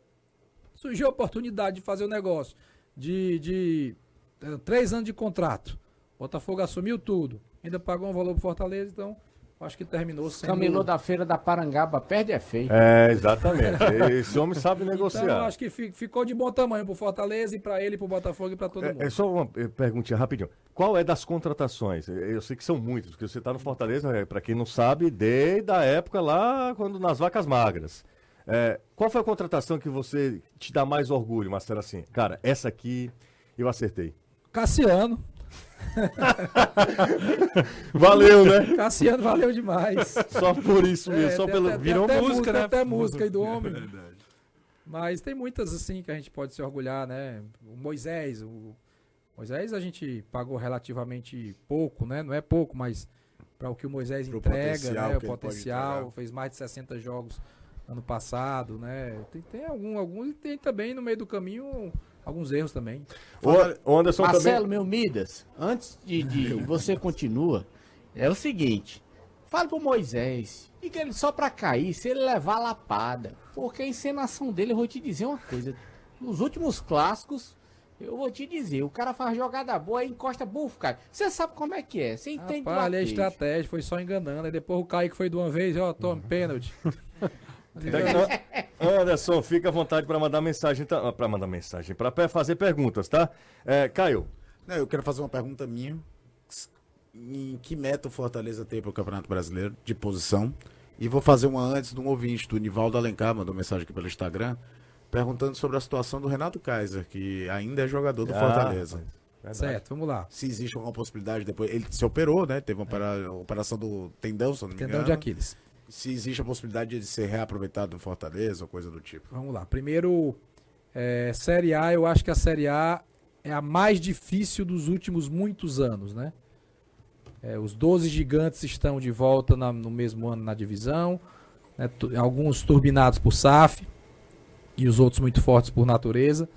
Surgiu a oportunidade de fazer o negócio. De, de eh, três anos de contrato. Botafogo assumiu tudo. Ainda pagou um valor pro Fortaleza, então acho que terminou sendo. Camelô da feira da Parangaba perde é feio. É, exatamente. Esse homem sabe Então, negociar. acho que fi- ficou de bom tamanho pro Fortaleza e pra ele, pro Botafogo e pra todo mundo. É, é só uma eh, perguntinha rapidinho. Qual é das contratações? Eu sei que são muitas, porque você está no Fortaleza, é, para quem não sabe, desde a época lá, quando nas vacas magras. É, qual foi a contratação que você te dá mais orgulho, Marcelo? Assim, cara, essa aqui eu acertei. Cassiano. Valeu, né? Cassiano valeu demais. Só por isso mesmo, É, só tem pelo. tem virou até música, né? Até música aí do homem. Mas tem muitas assim que a gente pode se orgulhar, né? O Moisés, o Moisés a gente pagou relativamente pouco, né? Não é pouco, mas para o que o Moisés Pro entrega, potencial né? O potencial, fez mais de 60 jogos ano passado, né? Tem, tem algum, alguns e tem também no meio do caminho alguns erros também. O, o Anderson Marcelo, também. meu Midas, antes de, de você continua, é o seguinte. Fala pro Moisés. E que ele só pra cair, se ele levar a lapada. Porque a encenação dele, eu vou te dizer uma coisa. Nos últimos clássicos, eu vou te dizer, o cara faz jogada boa e encosta bufo, cara. Você sabe como é que é, você entende Rapaz, ali é vaquejo. estratégia, foi só enganando. Aí depois o Kaique foi de uma vez, ó, tome pênalti. Anderson, fica à vontade para mandar mensagem, tá? para mandar mensagem, para fazer perguntas, tá? É, Caio, Não, eu quero fazer uma pergunta minha. Em que meta o Fortaleza tem para o Campeonato Brasileiro de posição? E vou fazer uma antes de um ouvinte, do Nivaldo Alencar, mandou mensagem aqui pelo Instagram, perguntando sobre a situação do Renato Kaiser, que ainda é jogador do Ah, Fortaleza. verdade. Certo, vamos lá. Se existe alguma possibilidade depois. Ele se operou, né? Teve uma opera- operação do tendão, se não me Tendão engano. de Aquiles. Se existe a possibilidade de ser reaproveitado no Fortaleza ou coisa do tipo. Vamos lá. Primeiro, é, Série A, eu acho que a Série A é a mais difícil dos últimos muitos anos, né? É, os 12 gigantes estão de volta na- no mesmo ano na divisão, né? Alguns turbinados por SAF e os outros muito fortes por natureza.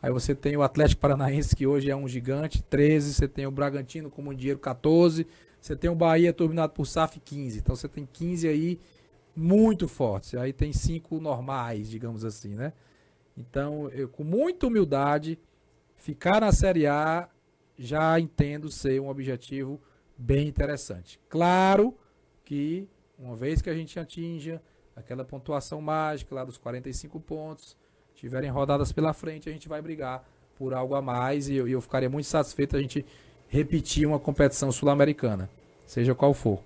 Aí você tem o Atlético Paranaense, que hoje é um gigante, 13. Você tem o Bragantino como um dinheiro, 14. Você tem o Bahia turbinado por SAF, 15. Então você tem 15 aí muito fortes. Aí tem cinco normais, digamos assim, né? Então, eu, com muita humildade, ficar na Série A já entendo ser um objetivo bem interessante. Claro que, uma vez que a gente atinja aquela pontuação mágica lá dos 45 pontos, tiverem rodadas pela frente, a gente vai brigar por algo a mais e eu, eu ficaria muito satisfeito a gente repetir uma competição sul-americana, seja qual for.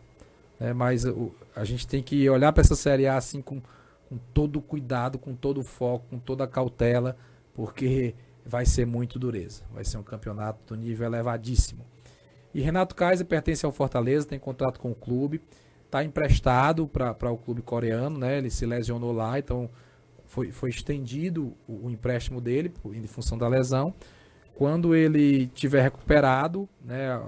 É, mas o- a gente tem que olhar para essa Série A assim com, com todo cuidado, com todo foco, com toda cautela, porque vai ser muito dureza. Vai ser um campeonato do nível elevadíssimo. E Renato Kaiser pertence ao Fortaleza, tem contrato com o clube, está emprestado para o clube coreano, né? Ele se lesionou lá, então foi, foi estendido o, o empréstimo dele em função da lesão. Quando ele tiver recuperado, né?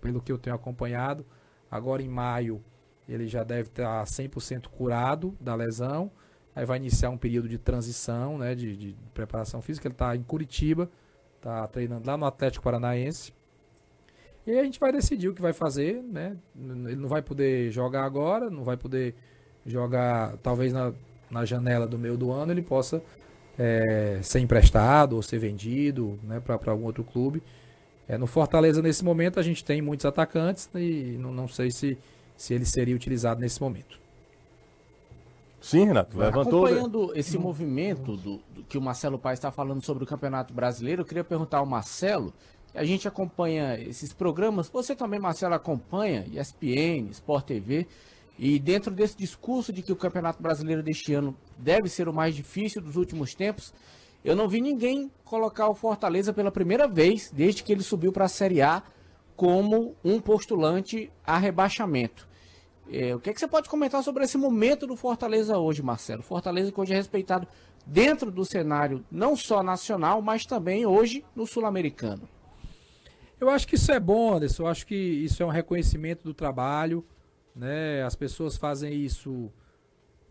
Pelo que eu tenho acompanhado, agora em maio ele já deve estar 100% curado da lesão. Aí vai iniciar um período de transição, né, de, de preparação física. Ele está em Curitiba, está treinando lá no Atlético Paranaense. E aí a gente vai decidir o que vai fazer, né? Ele não vai poder jogar agora, não vai poder jogar, talvez na, na janela do meio do ano ele possa é, ser emprestado ou ser vendido, né, para algum outro clube. É, no Fortaleza, nesse momento, a gente tem muitos atacantes e não, não sei se, se ele seria utilizado nesse momento. Sim, Renato, levantou. Acompanhando esse movimento do, do que o Marcelo Paes está falando sobre o Campeonato Brasileiro, eu queria perguntar ao Marcelo, a gente acompanha esses programas, você também, Marcelo, acompanha ESPN, Sport TV, e dentro desse discurso de que o Campeonato Brasileiro deste ano deve ser o mais difícil dos últimos tempos, eu não vi ninguém colocar o Fortaleza pela primeira vez, desde que ele subiu para a Série A, como um postulante a rebaixamento. É, o que, é que você pode comentar sobre esse momento do Fortaleza hoje, Marcelo? Fortaleza que hoje é respeitado dentro do cenário não só nacional, mas também hoje no sul-americano. Eu acho que isso é bom, Anderson. Eu acho que isso é um reconhecimento do trabalho. Né? As pessoas fazem isso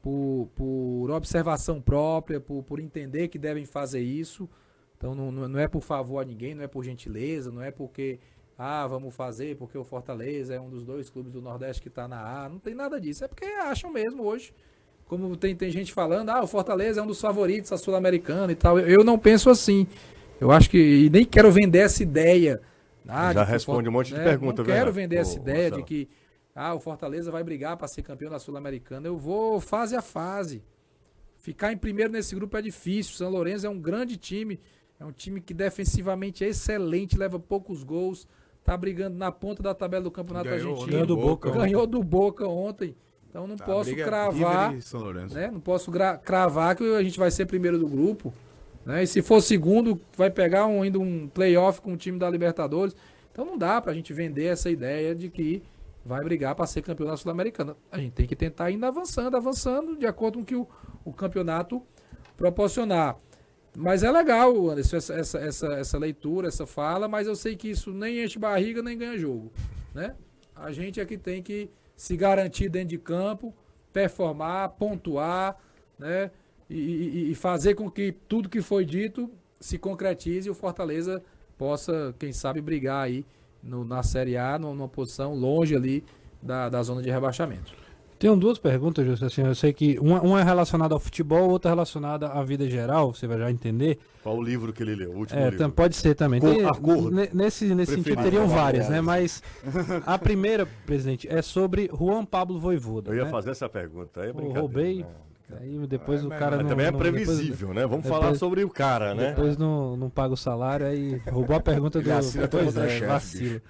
por, por observação própria, por, por entender que devem fazer isso. Então não, não é por favor a ninguém, não é por gentileza, não é porque ah, vamos fazer porque o Fortaleza é um dos dois clubes do Nordeste que está na A. Não tem nada disso. É porque acham mesmo hoje. Como tem, tem gente falando, ah, o Fortaleza é um dos favoritos da Sul-Americana e tal. Eu, eu, não penso assim. Eu acho que. E nem quero vender essa ideia. Ah, Já responde um monte de né? perguntas, Não quero vender essa ideia Marcelo. de que ah, o Fortaleza vai brigar para ser campeão da Sul-Americana. Eu vou fase a fase. Ficar em primeiro nesse grupo é difícil. São Lourenço é um grande time. É um time que defensivamente é excelente, leva poucos gols. Tá brigando na ponta da tabela do Campeonato ganhou, Argentino. Ganhou do Boca. Ganhou do Boca ontem. Então não tá, posso cravar. Né? Não posso cravar que a gente vai ser primeiro do grupo. Né? E se for segundo, vai pegar um, ainda um playoff com o time da Libertadores. Então não dá pra gente vender essa ideia de que vai brigar para ser campeão da Sul-Americana. A gente tem que tentar ir avançando, avançando, de acordo com o que o, o campeonato proporcionar. Mas é legal, Anderson, essa, essa, essa, essa, leitura, essa fala, mas eu sei que isso nem enche barriga, nem ganha jogo. Né? A gente é que tem que se garantir dentro de campo, performar, pontuar, né? E, e, e fazer com que tudo que foi dito se concretize e o Fortaleza possa, quem sabe, brigar aí no, na Série A, numa posição longe ali da, da zona de rebaixamento. Tenho duas perguntas, José. Assim, eu sei que uma, uma é relacionada ao futebol, outra é relacionada à vida geral, você vai já entender. Qual o livro que ele leu? O último é, livro. Pode ser também. Cor, Tem, a cor. Nesse, nesse sentido, teriam várias, né? Mas a primeira, presidente, é sobre Juan Pablo Voivoda. Eu ia né? fazer essa pergunta. Aí é eu roubei. Né? Aí depois é, o cara não, também é previsível, depois, né? Vamos depois, falar sobre o cara, né? Depois não, não paga o salário, aí roubou a pergunta do. Depois é, vacilo.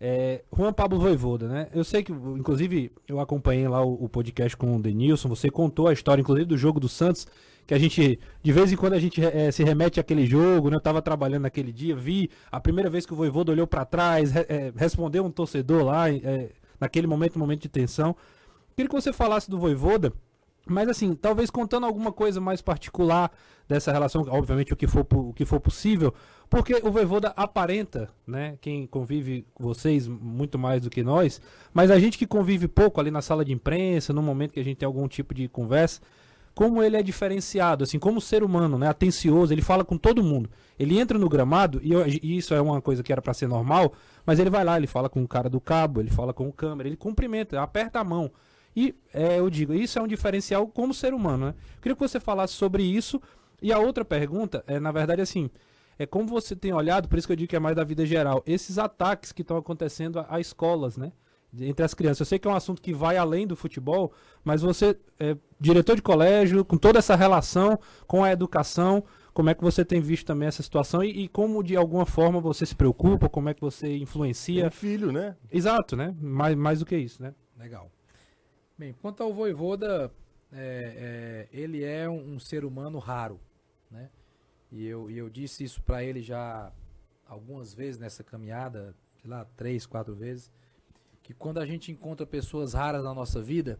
É, Juan Pablo Voivoda, né? Eu sei que, inclusive, eu acompanhei lá o, o, podcast com o Denilson, você contou a história, inclusive, do jogo do Santos, que a gente, de vez em quando a gente é, se remete àquele jogo, né? Eu tava trabalhando naquele dia, vi a primeira vez que o Voivoda olhou para trás, é, respondeu um torcedor lá, é, naquele momento, um momento de tensão. Queria que você falasse do Voivoda, mas assim, talvez contando alguma coisa mais particular dessa relação, obviamente o que for, o que for possível, porque o Voivoda aparenta, né, quem convive com vocês muito mais do que nós, mas a gente que convive pouco ali na sala de imprensa, no momento que a gente tem algum tipo de conversa, como ele é diferenciado, assim, como ser humano, né, atencioso, ele fala com todo mundo. Ele entra no gramado, e, eu, e isso é uma coisa que era para ser normal, mas ele vai lá, ele fala com o cara do cabo, ele fala com o câmera, ele cumprimenta, aperta a mão. E é, eu digo, isso é um diferencial como ser humano, né? Queria que você falasse sobre isso. E a outra pergunta é, na verdade, assim, é como você tem olhado, por isso que eu digo que é mais da vida geral, esses ataques que estão acontecendo a, a, escolas, né? Entre as crianças. Eu sei que é um assunto que vai além do futebol, mas você, é diretor de colégio, com toda essa relação com a educação, como é que você tem visto também essa situação e, e como de alguma forma você se preocupa, como é que você influencia. Tem filho, né? Exato, né? Mais, mais do que isso, né? Legal. Bem, quanto ao Voivoda, é, é, ele é um, um ser humano raro, né? E eu, e eu disse isso para ele já algumas vezes nessa caminhada, sei lá, três, quatro vezes, que quando a gente encontra pessoas raras na nossa vida,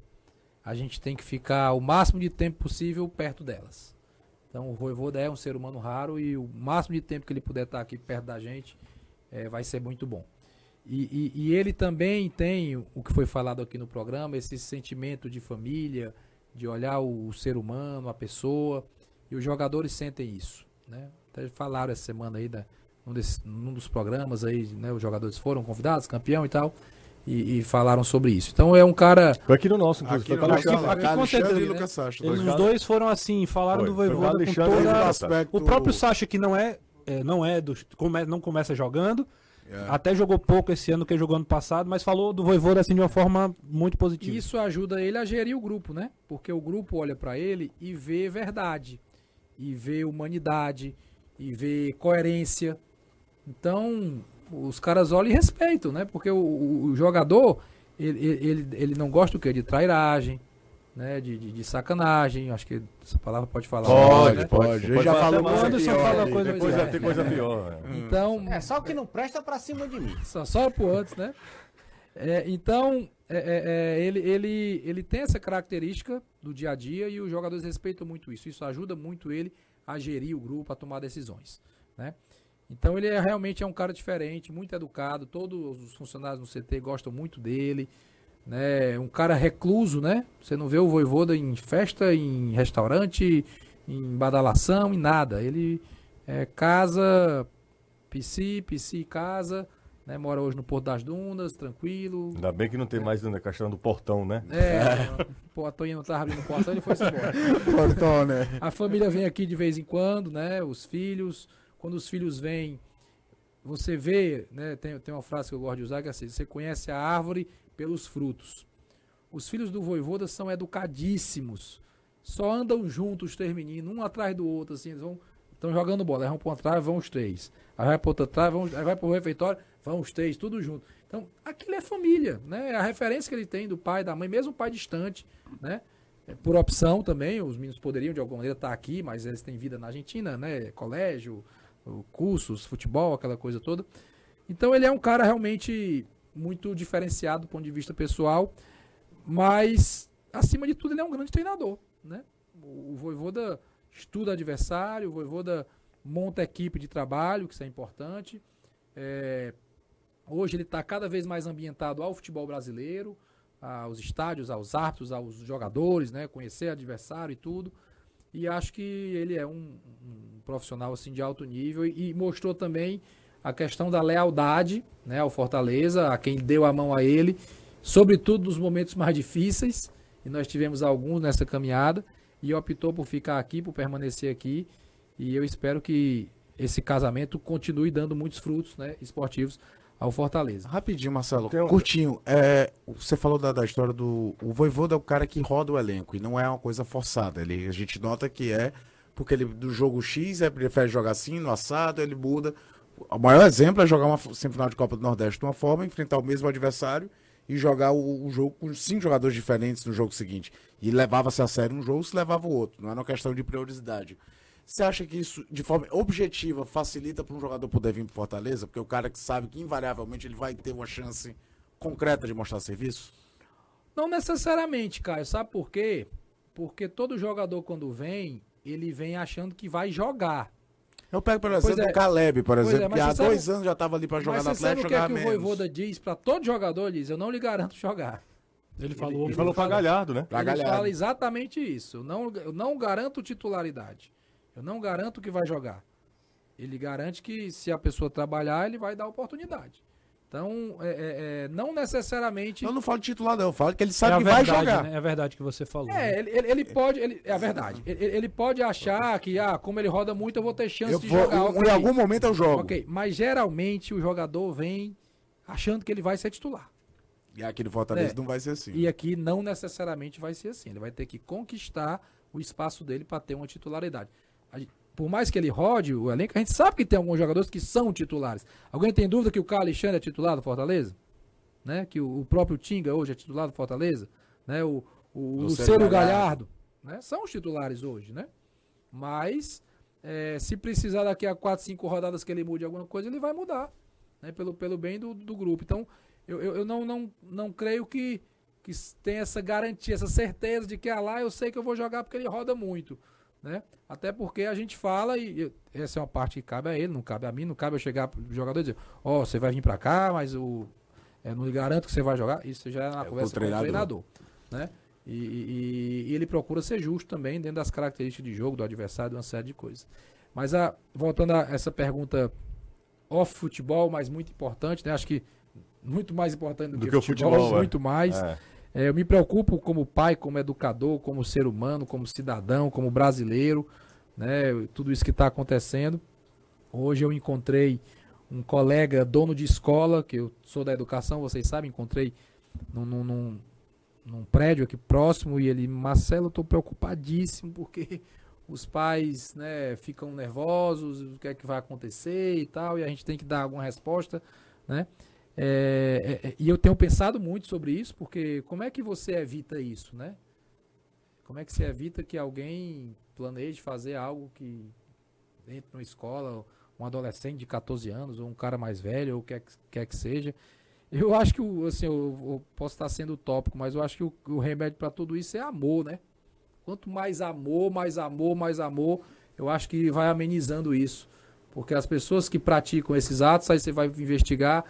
a gente tem que ficar o máximo de tempo possível perto delas. Então o Voivoda é um ser humano raro e o máximo de tempo que ele puder estar aqui perto da gente é, vai ser muito bom. E, e, e, ele também tem o que foi falado aqui no programa, esse sentimento de família, de olhar o, o ser humano, a pessoa, e os jogadores sentem isso. Né? Até falaram essa semana aí, da, num, desse, num dos programas aí, né, os jogadores foram convidados, campeão e tal, e, e, falaram sobre isso. Então é um cara. Foi aqui no nosso, inclusive. Aqui, no aqui, aqui, aqui, com certeza, e Lucas Sacha. Eles, os dois foram assim, falaram foi, do Voivoda com toda... Aspecto... O próprio Sacha, que não é, é não é do, come, não começa jogando, É. Até jogou pouco esse ano que jogou ano passado, mas falou do Voivoda assim de uma forma muito positiva. Isso ajuda ele a gerir o grupo, né? Porque o grupo olha pra ele e vê verdade, e vê humanidade, e vê coerência. Então, os caras olham e respeitam, né? Porque o, o- o jogador, ele, ele, ele não gosta do quê? De trairagem, né? De, de, de sacanagem. Acho que essa palavra pode falar. Pode, né? pode. Ele já falou coisa Anderson pior fala ali. coisa Depois é. ter coisa pior. né? Então, É, só o que não presta pra cima de mim. Só, só por antes, né? É, então, é, é, é, ele, ele, ele tem essa característica do dia a dia e os jogadores respeitam muito isso. Isso ajuda muito ele a gerir o grupo, a tomar decisões, né? Então ele é, realmente é um cara diferente, muito educado, todos os funcionários no CT gostam muito dele, né? Um cara recluso, né? Você não vê o Voivoda em festa, em restaurante, em badalação, em nada. Ele é casa, PC, PC casa, né? Mora hoje no Porto das Dunas, tranquilo. Ainda bem que não tem mais a questão do portão, né? É, pô, a Toninha não tava abrindo o portão, ele foi embora. Portão, né? A família vem aqui de vez em quando, né? Os filhos. Quando os filhos vêm, você vê, né? Tem, tem uma frase que eu gosto de usar que é assim: você conhece a árvore pelos frutos. Os filhos do Voivoda são educadíssimos. Só andam juntos, os três meninos, um atrás do outro, assim, eles vão. Estão jogando bola, vão para uma trave, vão os três. Aí vai para outra trave, vão, aí vai para o refeitório, vão os três, tudo junto. Então, aquilo é família, né? É a referência que ele tem do pai, da mãe, mesmo o pai distante, né? É, por opção também, os meninos poderiam de alguma maneira estar aqui, mas eles têm vida na Argentina, né? Colégio, cursos, futebol, aquela coisa toda. Então ele é um cara realmente muito diferenciado do ponto de vista pessoal, mas acima de tudo ele é um grande treinador, né? O, Voivoda estuda adversário, o Voivoda monta equipe de trabalho, que isso é importante. É, hoje ele está cada vez mais ambientado ao futebol brasileiro, aos estádios, aos árbitros, aos jogadores, né? Conhecer adversário e tudo. E acho que ele é um, um profissional assim de alto nível e, e mostrou também a questão da lealdade, né, ao Fortaleza, a quem deu a mão a ele, sobretudo nos momentos mais difíceis. E nós tivemos alguns nessa caminhada e optou por ficar aqui, por permanecer aqui. E eu espero que esse casamento continue dando muitos frutos, né, esportivos ao Fortaleza. Rapidinho, Marcelo. Um- Curtinho. É, você falou da, da história do. O Voivoda é o cara que roda o elenco e não é uma coisa forçada. Ele, a gente nota que é porque ele do jogo X é, prefere jogar assim, no assado, ele muda. O maior exemplo é jogar uma semifinal de Copa do Nordeste de uma forma, enfrentar o mesmo adversário e jogar o, o jogo com cinco jogadores diferentes no jogo seguinte. E levava-se a sério um jogo, se levava o outro. Não era uma questão de prioridade. Você acha que isso, de forma objetiva, facilita para um jogador poder vir para Fortaleza? Porque o cara que sabe que invariavelmente ele vai ter uma chance concreta de mostrar serviço? Não necessariamente, Caio. Sabe por quê? Porque todo jogador, quando vem, ele vem achando que vai jogar. Eu pego, por exemplo, é. o Caleb, por Pois é, exemplo, mas que há sabe- dois anos já estava ali para jogar Mas no você sabe Atlético o que é que o menos. Voivoda diz para todo jogador? Ele diz, eu não lhe garanto jogar. Ele falou. Ele falou pra Galhardo, né? Pra ele Galhardo. fala exatamente isso. Eu não, eu não garanto titularidade. Eu não garanto que vai jogar. Ele garante que se a pessoa trabalhar, ele vai dar oportunidade. Então, é, é, é, não necessariamente. Eu não falo de titular, não. Eu falo que ele É sabe a que vai verdade, jogar. né? É a verdade que você falou. É, né? ele, ele, ele pode. Ele, é a verdade. Ele, ele pode achar que, ah, como ele roda muito, eu vou ter chance Eu de vou, jogar. em ok. algum momento eu jogo. Ok, mas geralmente o jogador vem achando que ele vai ser titular. E aqui no Fortaleza É. não vai ser assim. E aqui não necessariamente vai ser assim. Ele vai ter que conquistar o espaço dele para ter uma titularidade. Por mais que ele rode o elenco, a gente sabe que tem alguns jogadores que são titulares. Alguém tem dúvida que o Carlos Alexandre é titular do Fortaleza? Né? Que o, o próprio Tinga hoje é titular do Fortaleza? Né? O, o Lucero Lucero Galhardo. Né? São os titulares hoje, né? Mas é, se precisar daqui a 4, 5 rodadas que ele mude alguma coisa, ele vai mudar. Né? Pelo, pelo bem do, do grupo. Então, eu, eu, eu não, não, não creio que, que tem essa garantia, essa certeza de que ah, lá eu sei que eu vou jogar porque ele roda muito. Né? Até porque a gente fala e essa é uma parte que cabe a ele, não cabe a mim, não cabe eu chegar pro jogador e dizer, ó, você vai vir pra cá, mas o é, não lhe garanto que você vai jogar. Isso já é na É, conversa com o treinador. Né? E, e- e ele procura ser justo também dentro das características de jogo do adversário, de uma série de coisas. Mas a, voltando a essa pergunta off futebol, mas muito importante, né? Acho que muito mais importante do, Do que, que o futebol, futebol, é. muito mais. É. É, eu me preocupo como pai, como educador, como ser humano, como cidadão, como brasileiro, né? Tudo isso que está acontecendo. Hoje eu encontrei um colega dono de escola, que eu sou da educação, vocês sabem, encontrei num, num, num, prédio aqui próximo e ele, Marcelo, tô preocupadíssimo porque os pais né, ficam nervosos, o que é que vai acontecer e tal, e a gente tem que dar alguma resposta, né? É, é, é, e eu tenho pensado muito sobre isso, porque como é que você evita isso, né? Como é que você evita que alguém planeje fazer algo que dentro de uma escola, um adolescente de 14 anos, ou um cara mais velho, ou o que quer que seja. Eu acho que, assim, eu, eu posso estar sendo utópico, mas eu acho que o, o remédio para tudo isso é amor, né? Quanto mais amor, mais amor, mais amor, eu acho que vai amenizando isso. Porque as pessoas que praticam esses atos, aí você vai investigar,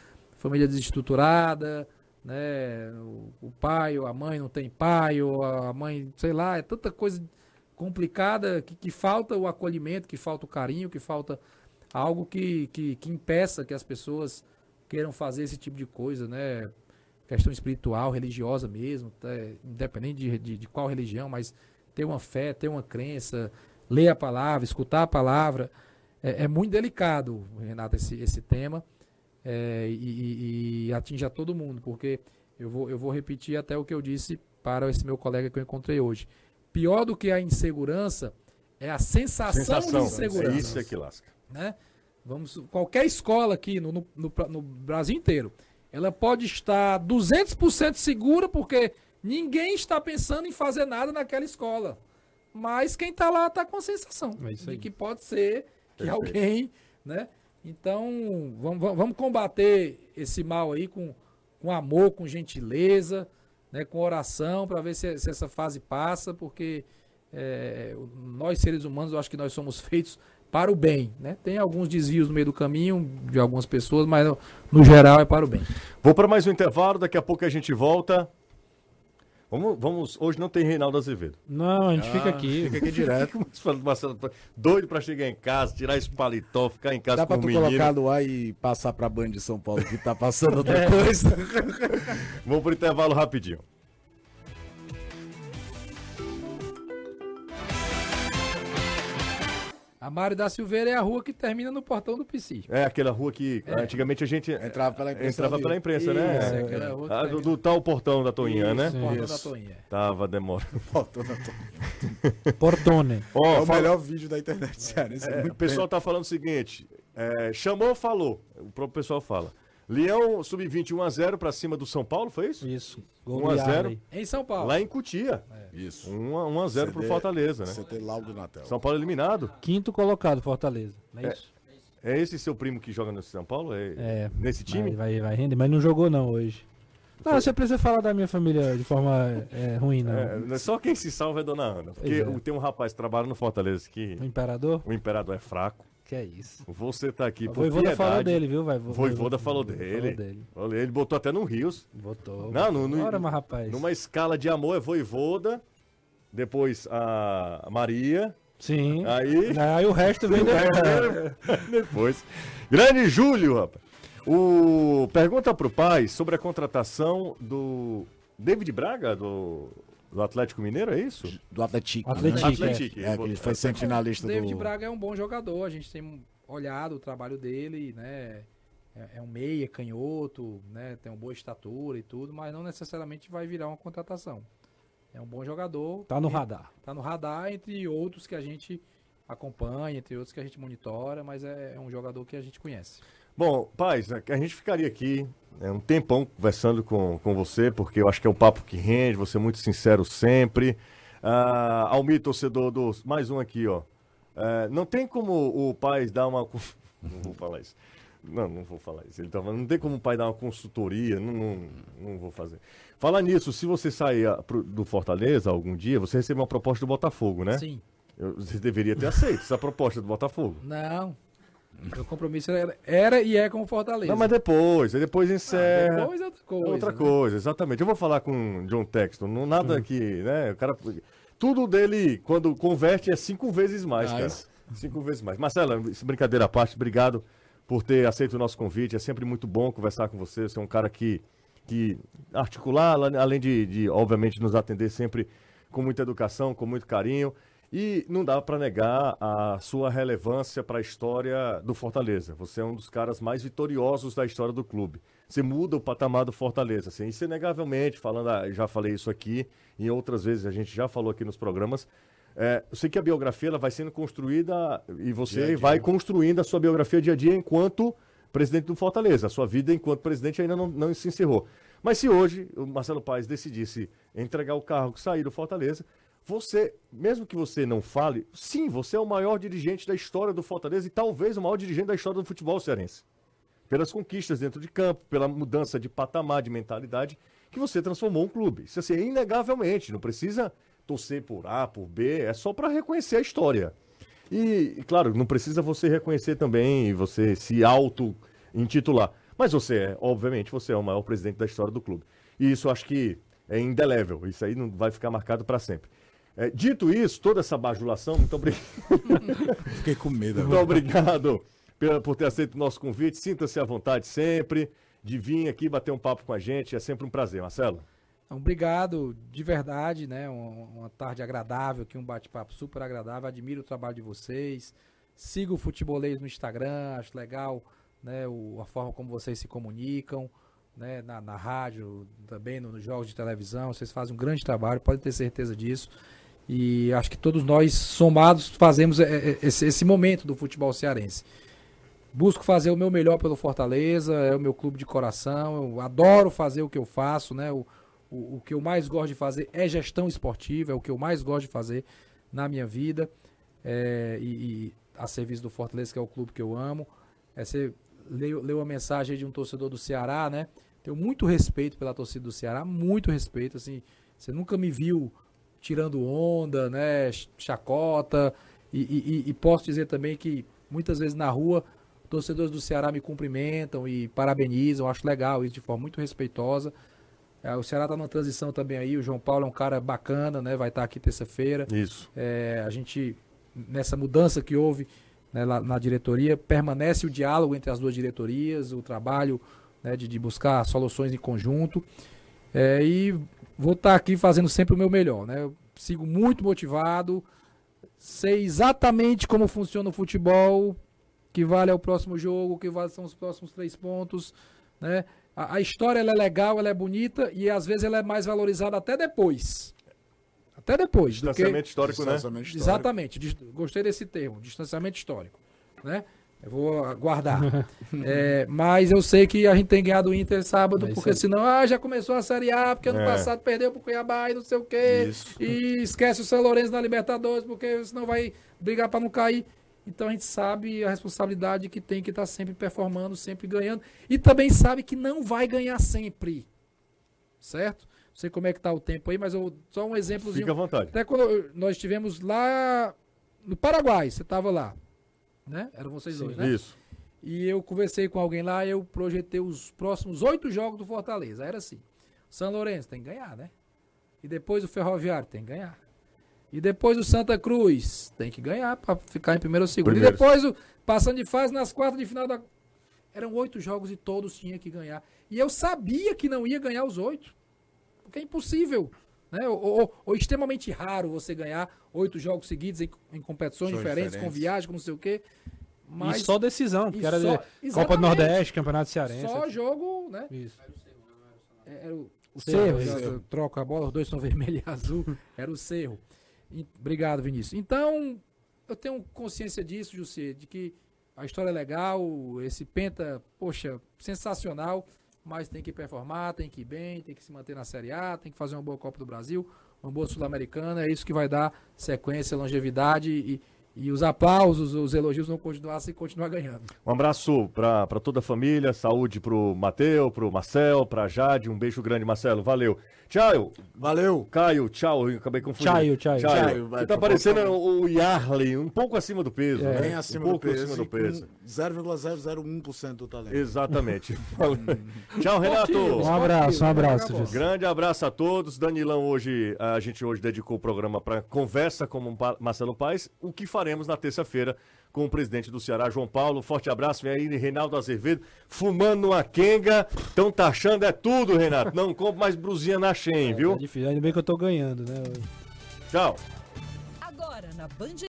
família desestruturada, né? O, o, pai ou a mãe não tem pai, ou a mãe, sei lá, é tanta coisa complicada que, que falta o acolhimento, que falta o carinho, que falta algo que, que, que impeça que as pessoas queiram fazer esse tipo de coisa, né? Questão espiritual, religiosa mesmo, independente de, de, de qual religião, mas ter uma fé, ter uma crença, ler a palavra, escutar a palavra. É, é muito delicado, Renato, esse, esse tema. É, e, e, atinge a todo mundo, porque eu vou, eu vou repetir até o que eu disse para esse meu colega que eu encontrei hoje. Pior do que a insegurança é a sensação, sensação de insegurança. É isso é que lasca. Né? Vamos, qualquer escola aqui no, no, no, no Brasil inteiro, ela pode estar 200% segura porque Ninguém está pensando em fazer nada naquela escola. Mas quem está lá está com a sensação é de que pode ser que Perfeito. alguém, né? Então, vamos, vamos combater esse mal aí com, com amor, com gentileza, né, com oração, para ver se, se, essa fase passa, porque é, nós, seres humanos, eu acho que nós somos feitos para o bem. Né? Tem alguns desvios no meio do caminho de algumas pessoas, mas no, geral é para o bem. Vou para mais um intervalo, daqui a pouco a gente volta. Vamos, vamos, hoje não tem Reinaldo Azevedo. Não, a gente ah, fica aqui. Fica aqui direto. Marcelo, doido pra chegar em casa, tirar esse paletó, ficar em casa Dá com pra tu menino. colocar no ar e passar pra Band de São Paulo que tá passando outra é. coisa. vamos pro intervalo rapidinho. A Mário da Silveira é a rua que termina no portão do PC. É, aquela rua que é. antigamente a gente entrava pela imprensa, entrava pela imprensa né? Isso, é, rua ah, do, do, tal portão da Toinha, né? Portão da Toinha. Tava demorando. Portão da Toinha. Portone. Oh, é o fala... melhor vídeo da internet, sério. É, o pessoal tá falando o seguinte, é, chamou, falou. O próprio pessoal fala. Leão sub-20 1x0 para cima do São Paulo, foi isso? Isso. 1x0. Em São Paulo. Lá em Cutia. É. Isso. 1x0 pro Fortaleza, né? CT Laudo Natel. São Paulo eliminado. Quinto colocado, Fortaleza. Não é, é isso? É esse seu primo que joga no São Paulo? É, é nesse time? Vai, vai render, mas não jogou não hoje. Não, você precisa falar da minha família de forma é, ruim, não. É, só quem se salva é Dona Ana. Porque é. tem um rapaz que trabalha no Fortaleza que. O Imperador? O Imperador é fraco. Que é isso. Você tá aqui por Voivoda falou dele, viu? Vai, Voivoda falou dele. Dele. Ele botou até no Rios. Botou. Não, no, Bora, mas rapaz. Numa escala de amor é Voivoda, depois a Maria. Sim. Aí, aí o resto vem depois. depois. Grande Júlio, rapaz. O... Pergunta pro pai sobre a contratação do David Braga, do do Atlético Mineiro, é isso? Do Atlético. Atlético, Atlético. É. é, ele foi semifinalista do... David Braga é um bom jogador, a gente tem olhado o trabalho dele, né? É, é um meia, canhoto, né? Tem uma boa estatura e tudo, mas não necessariamente vai virar uma contratação. É um bom jogador. Tá no radar. Tá no radar, entre outros que a gente acompanha, entre outros que a gente monitora, mas é, é um jogador que a gente conhece. Bom, Paz, a gente ficaria aqui é, um tempão conversando com, com você, porque eu acho que é o papo que rende, você é muito sincero sempre. Ah, Almir, torcedor do. Mais um aqui, ó. É, não tem como o Paz dar uma. Não vou falar isso. Não, não vou falar isso. Ele tá falando, não tem como o pai dar uma consultoria, não, não, não vou fazer. Fala nisso, se você sair pro, do Fortaleza algum dia, você recebe uma proposta do Botafogo, né? Sim. Eu, você deveria ter aceito essa proposta do Botafogo. Não. Meu compromisso era, era e é com o Fortaleza. Não, mas depois, depois encerra. Ah, depois é outra coisa. Outra né? coisa, exatamente. Eu vou falar com o John Texton, não nada hum. que, né, o cara tudo dele quando converte é cinco vezes mais, cara. Cinco vezes mais. Marcela, brincadeira à parte, obrigado por ter aceito o nosso convite. É sempre muito bom conversar com você. Você é um cara que que articular, além de, de obviamente nos atender sempre com muita educação, com muito carinho. E não dá para negar a sua relevância para a história do Fortaleza. Você é um dos caras mais vitoriosos da história do clube. Você muda o patamar do Fortaleza. Assim, isso inegavelmente, falando, ah, já falei isso aqui, e outras vezes a gente já falou aqui nos programas. É, eu sei que a biografia ela vai sendo construída e você Dia dia. vai construindo a sua biografia dia a dia enquanto presidente do Fortaleza. A sua vida enquanto presidente ainda não, não se encerrou. Mas se hoje o Marcelo Paes decidisse entregar o cargo, sair do Fortaleza, você, mesmo que você não fale, sim, você é o maior dirigente da história do Fortaleza e talvez o maior dirigente da história do futebol cearense. Pelas conquistas dentro de campo, pela mudança de patamar, de mentalidade, que você transformou um clube. Isso assim, é inegavelmente, não precisa torcer por A, por B, é só para reconhecer a história. E, claro, não precisa você reconhecer também e você se auto-intitular. Mas você é, obviamente, você é o maior presidente da história do clube. E isso acho que é indelével. Isso aí não vai ficar marcado para sempre. É, dito isso, toda essa bajulação, muito obrigado. Fiquei com medo. Muito obrigado por ter aceito o nosso convite. Sinta-se à vontade sempre de vir aqui bater um papo com a gente. É sempre um prazer, Marcelo. Então, obrigado de verdade, né? Uma, uma tarde agradável aqui, um bate-papo super agradável. Admiro o trabalho de vocês. Siga o Futebolês no Instagram, acho legal né, o- a forma como vocês se comunicam, né, na, na rádio, também no- nos jogos de televisão. Vocês fazem um grande trabalho, podem ter certeza disso. E acho que todos nós, somados, fazemos é, é, esse, esse momento do futebol cearense. Busco fazer o meu melhor pelo Fortaleza, é o meu clube de coração. Eu adoro fazer o que eu faço, né? O, o, o que eu mais gosto de fazer é gestão esportiva, é o que eu mais gosto de fazer na minha vida. É, e, e a serviço do Fortaleza, que é o clube que eu amo. É, você leu, leu a mensagem de um torcedor do Ceará, né? Tenho muito respeito pela torcida do Ceará, muito respeito. Assim, você nunca me viu tirando onda, né? ch- Chacota. E, e- e- posso dizer também que muitas vezes na rua torcedores do Ceará me cumprimentam e parabenizam. Acho legal isso de forma muito respeitosa. É, o Ceará está numa transição também aí. O João Paulo é um cara bacana, né? Vai estar aqui terça-feira. Isso. É, a gente, nessa mudança que houve né, lá na diretoria, permanece o diálogo entre as duas diretorias, o trabalho né, de, de buscar soluções em conjunto. É, e vou estar aqui fazendo sempre o meu melhor. Né? Eu sigo muito motivado, sei exatamente como funciona o futebol, que vale é o próximo jogo, que vale são os próximos três pontos. Né? A, a história ela é legal, ela é bonita e às vezes ela é mais valorizada até depois. Até depois. do que- Distanciamento histórico, né? Distanciamento histórico. Exatamente, gostei desse termo, distanciamento histórico, né? Eu vou aguardar. É, mas eu sei que a gente tem ganhado o Inter sábado, É porque aí. senão, ah, já começou a Série A, porque ano É. passado perdeu pro Cuiabá e não sei o quê. Isso. E esquece o São Lourenço na Libertadores, porque senão vai brigar para não cair. Então a gente sabe a responsabilidade que tem que estar sempre performando, sempre ganhando. E também sabe que não vai ganhar sempre. Certo? Não sei como é que tá o tempo aí, mas eu, só um exemplozinho. Fica à vontade. Até quando nós estivemos lá no Paraguai, você estava lá, né? Eram vocês dois, né? Isso. E eu conversei com alguém lá, eu projetei os próximos oito jogos do Fortaleza. Era assim: São Lourenço tem que ganhar, né? E depois o Ferroviário tem que ganhar. E depois o Santa Cruz tem que ganhar para ficar em primeiro ou segundo. Primeiro. E depois o passando de fase nas quartas de final da eram oito jogos e todos tinham que ganhar. E eu sabia que não ia ganhar os oito. Porque é impossível. Né? Ou, ou- ou extremamente raro você ganhar oito jogos seguidos em, em competições São diferentes, com diferentes. viagem, com não sei o quê. Mas E só decisão, porque e era só- de Copa do Nordeste, Campeonato Cearense. só jogo, né? Isso. É, Era o, o Cerro, Cerro, isso. já- já troca a bola, os dois são vermelho e azul. Era o Cerro. E- obrigado, Vinícius. Então, eu tenho consciência disso, José, de que a história é legal, esse Penta, poxa, sensacional, mas tem que performar, tem que ir bem, tem que se manter na Série A, tem que fazer uma boa Copa do Brasil, uma boa Sul-Americana, é isso que vai dar sequência, longevidade e, e os aplausos, os elogios vão continuar se continuar ganhando. Um abraço para toda a família, saúde pro Mateu, pro Marcel, pra Jade. Um beijo grande, Marcelo. Valeu. Tchau. Valeu. Caio, tchau. Eu acabei confundindo. Tchaio, tchaio. Tchaio, vai tá parecendo o Yarley, um pouco acima do peso. É. né? Bem acima um do pouco peso. acima do peso. 0,001% do talento. Exatamente. tchau, Renato. Um abraço, um abraço, José. Grande abraço a todos. Danilão, hoje, a gente hoje dedicou o programa para conversa com o Marcelo Paes, o que faremos na terça-feira com o presidente do Ceará, João Paulo. Forte abraço. Vem aí, Reinaldo Azevedo, fumando uma quenga. Estão taxando é tudo, Renato. Não compre mais brusinha na Shen, É viu? difícil, ainda bem que eu tô ganhando, né? Tchau. Agora na Band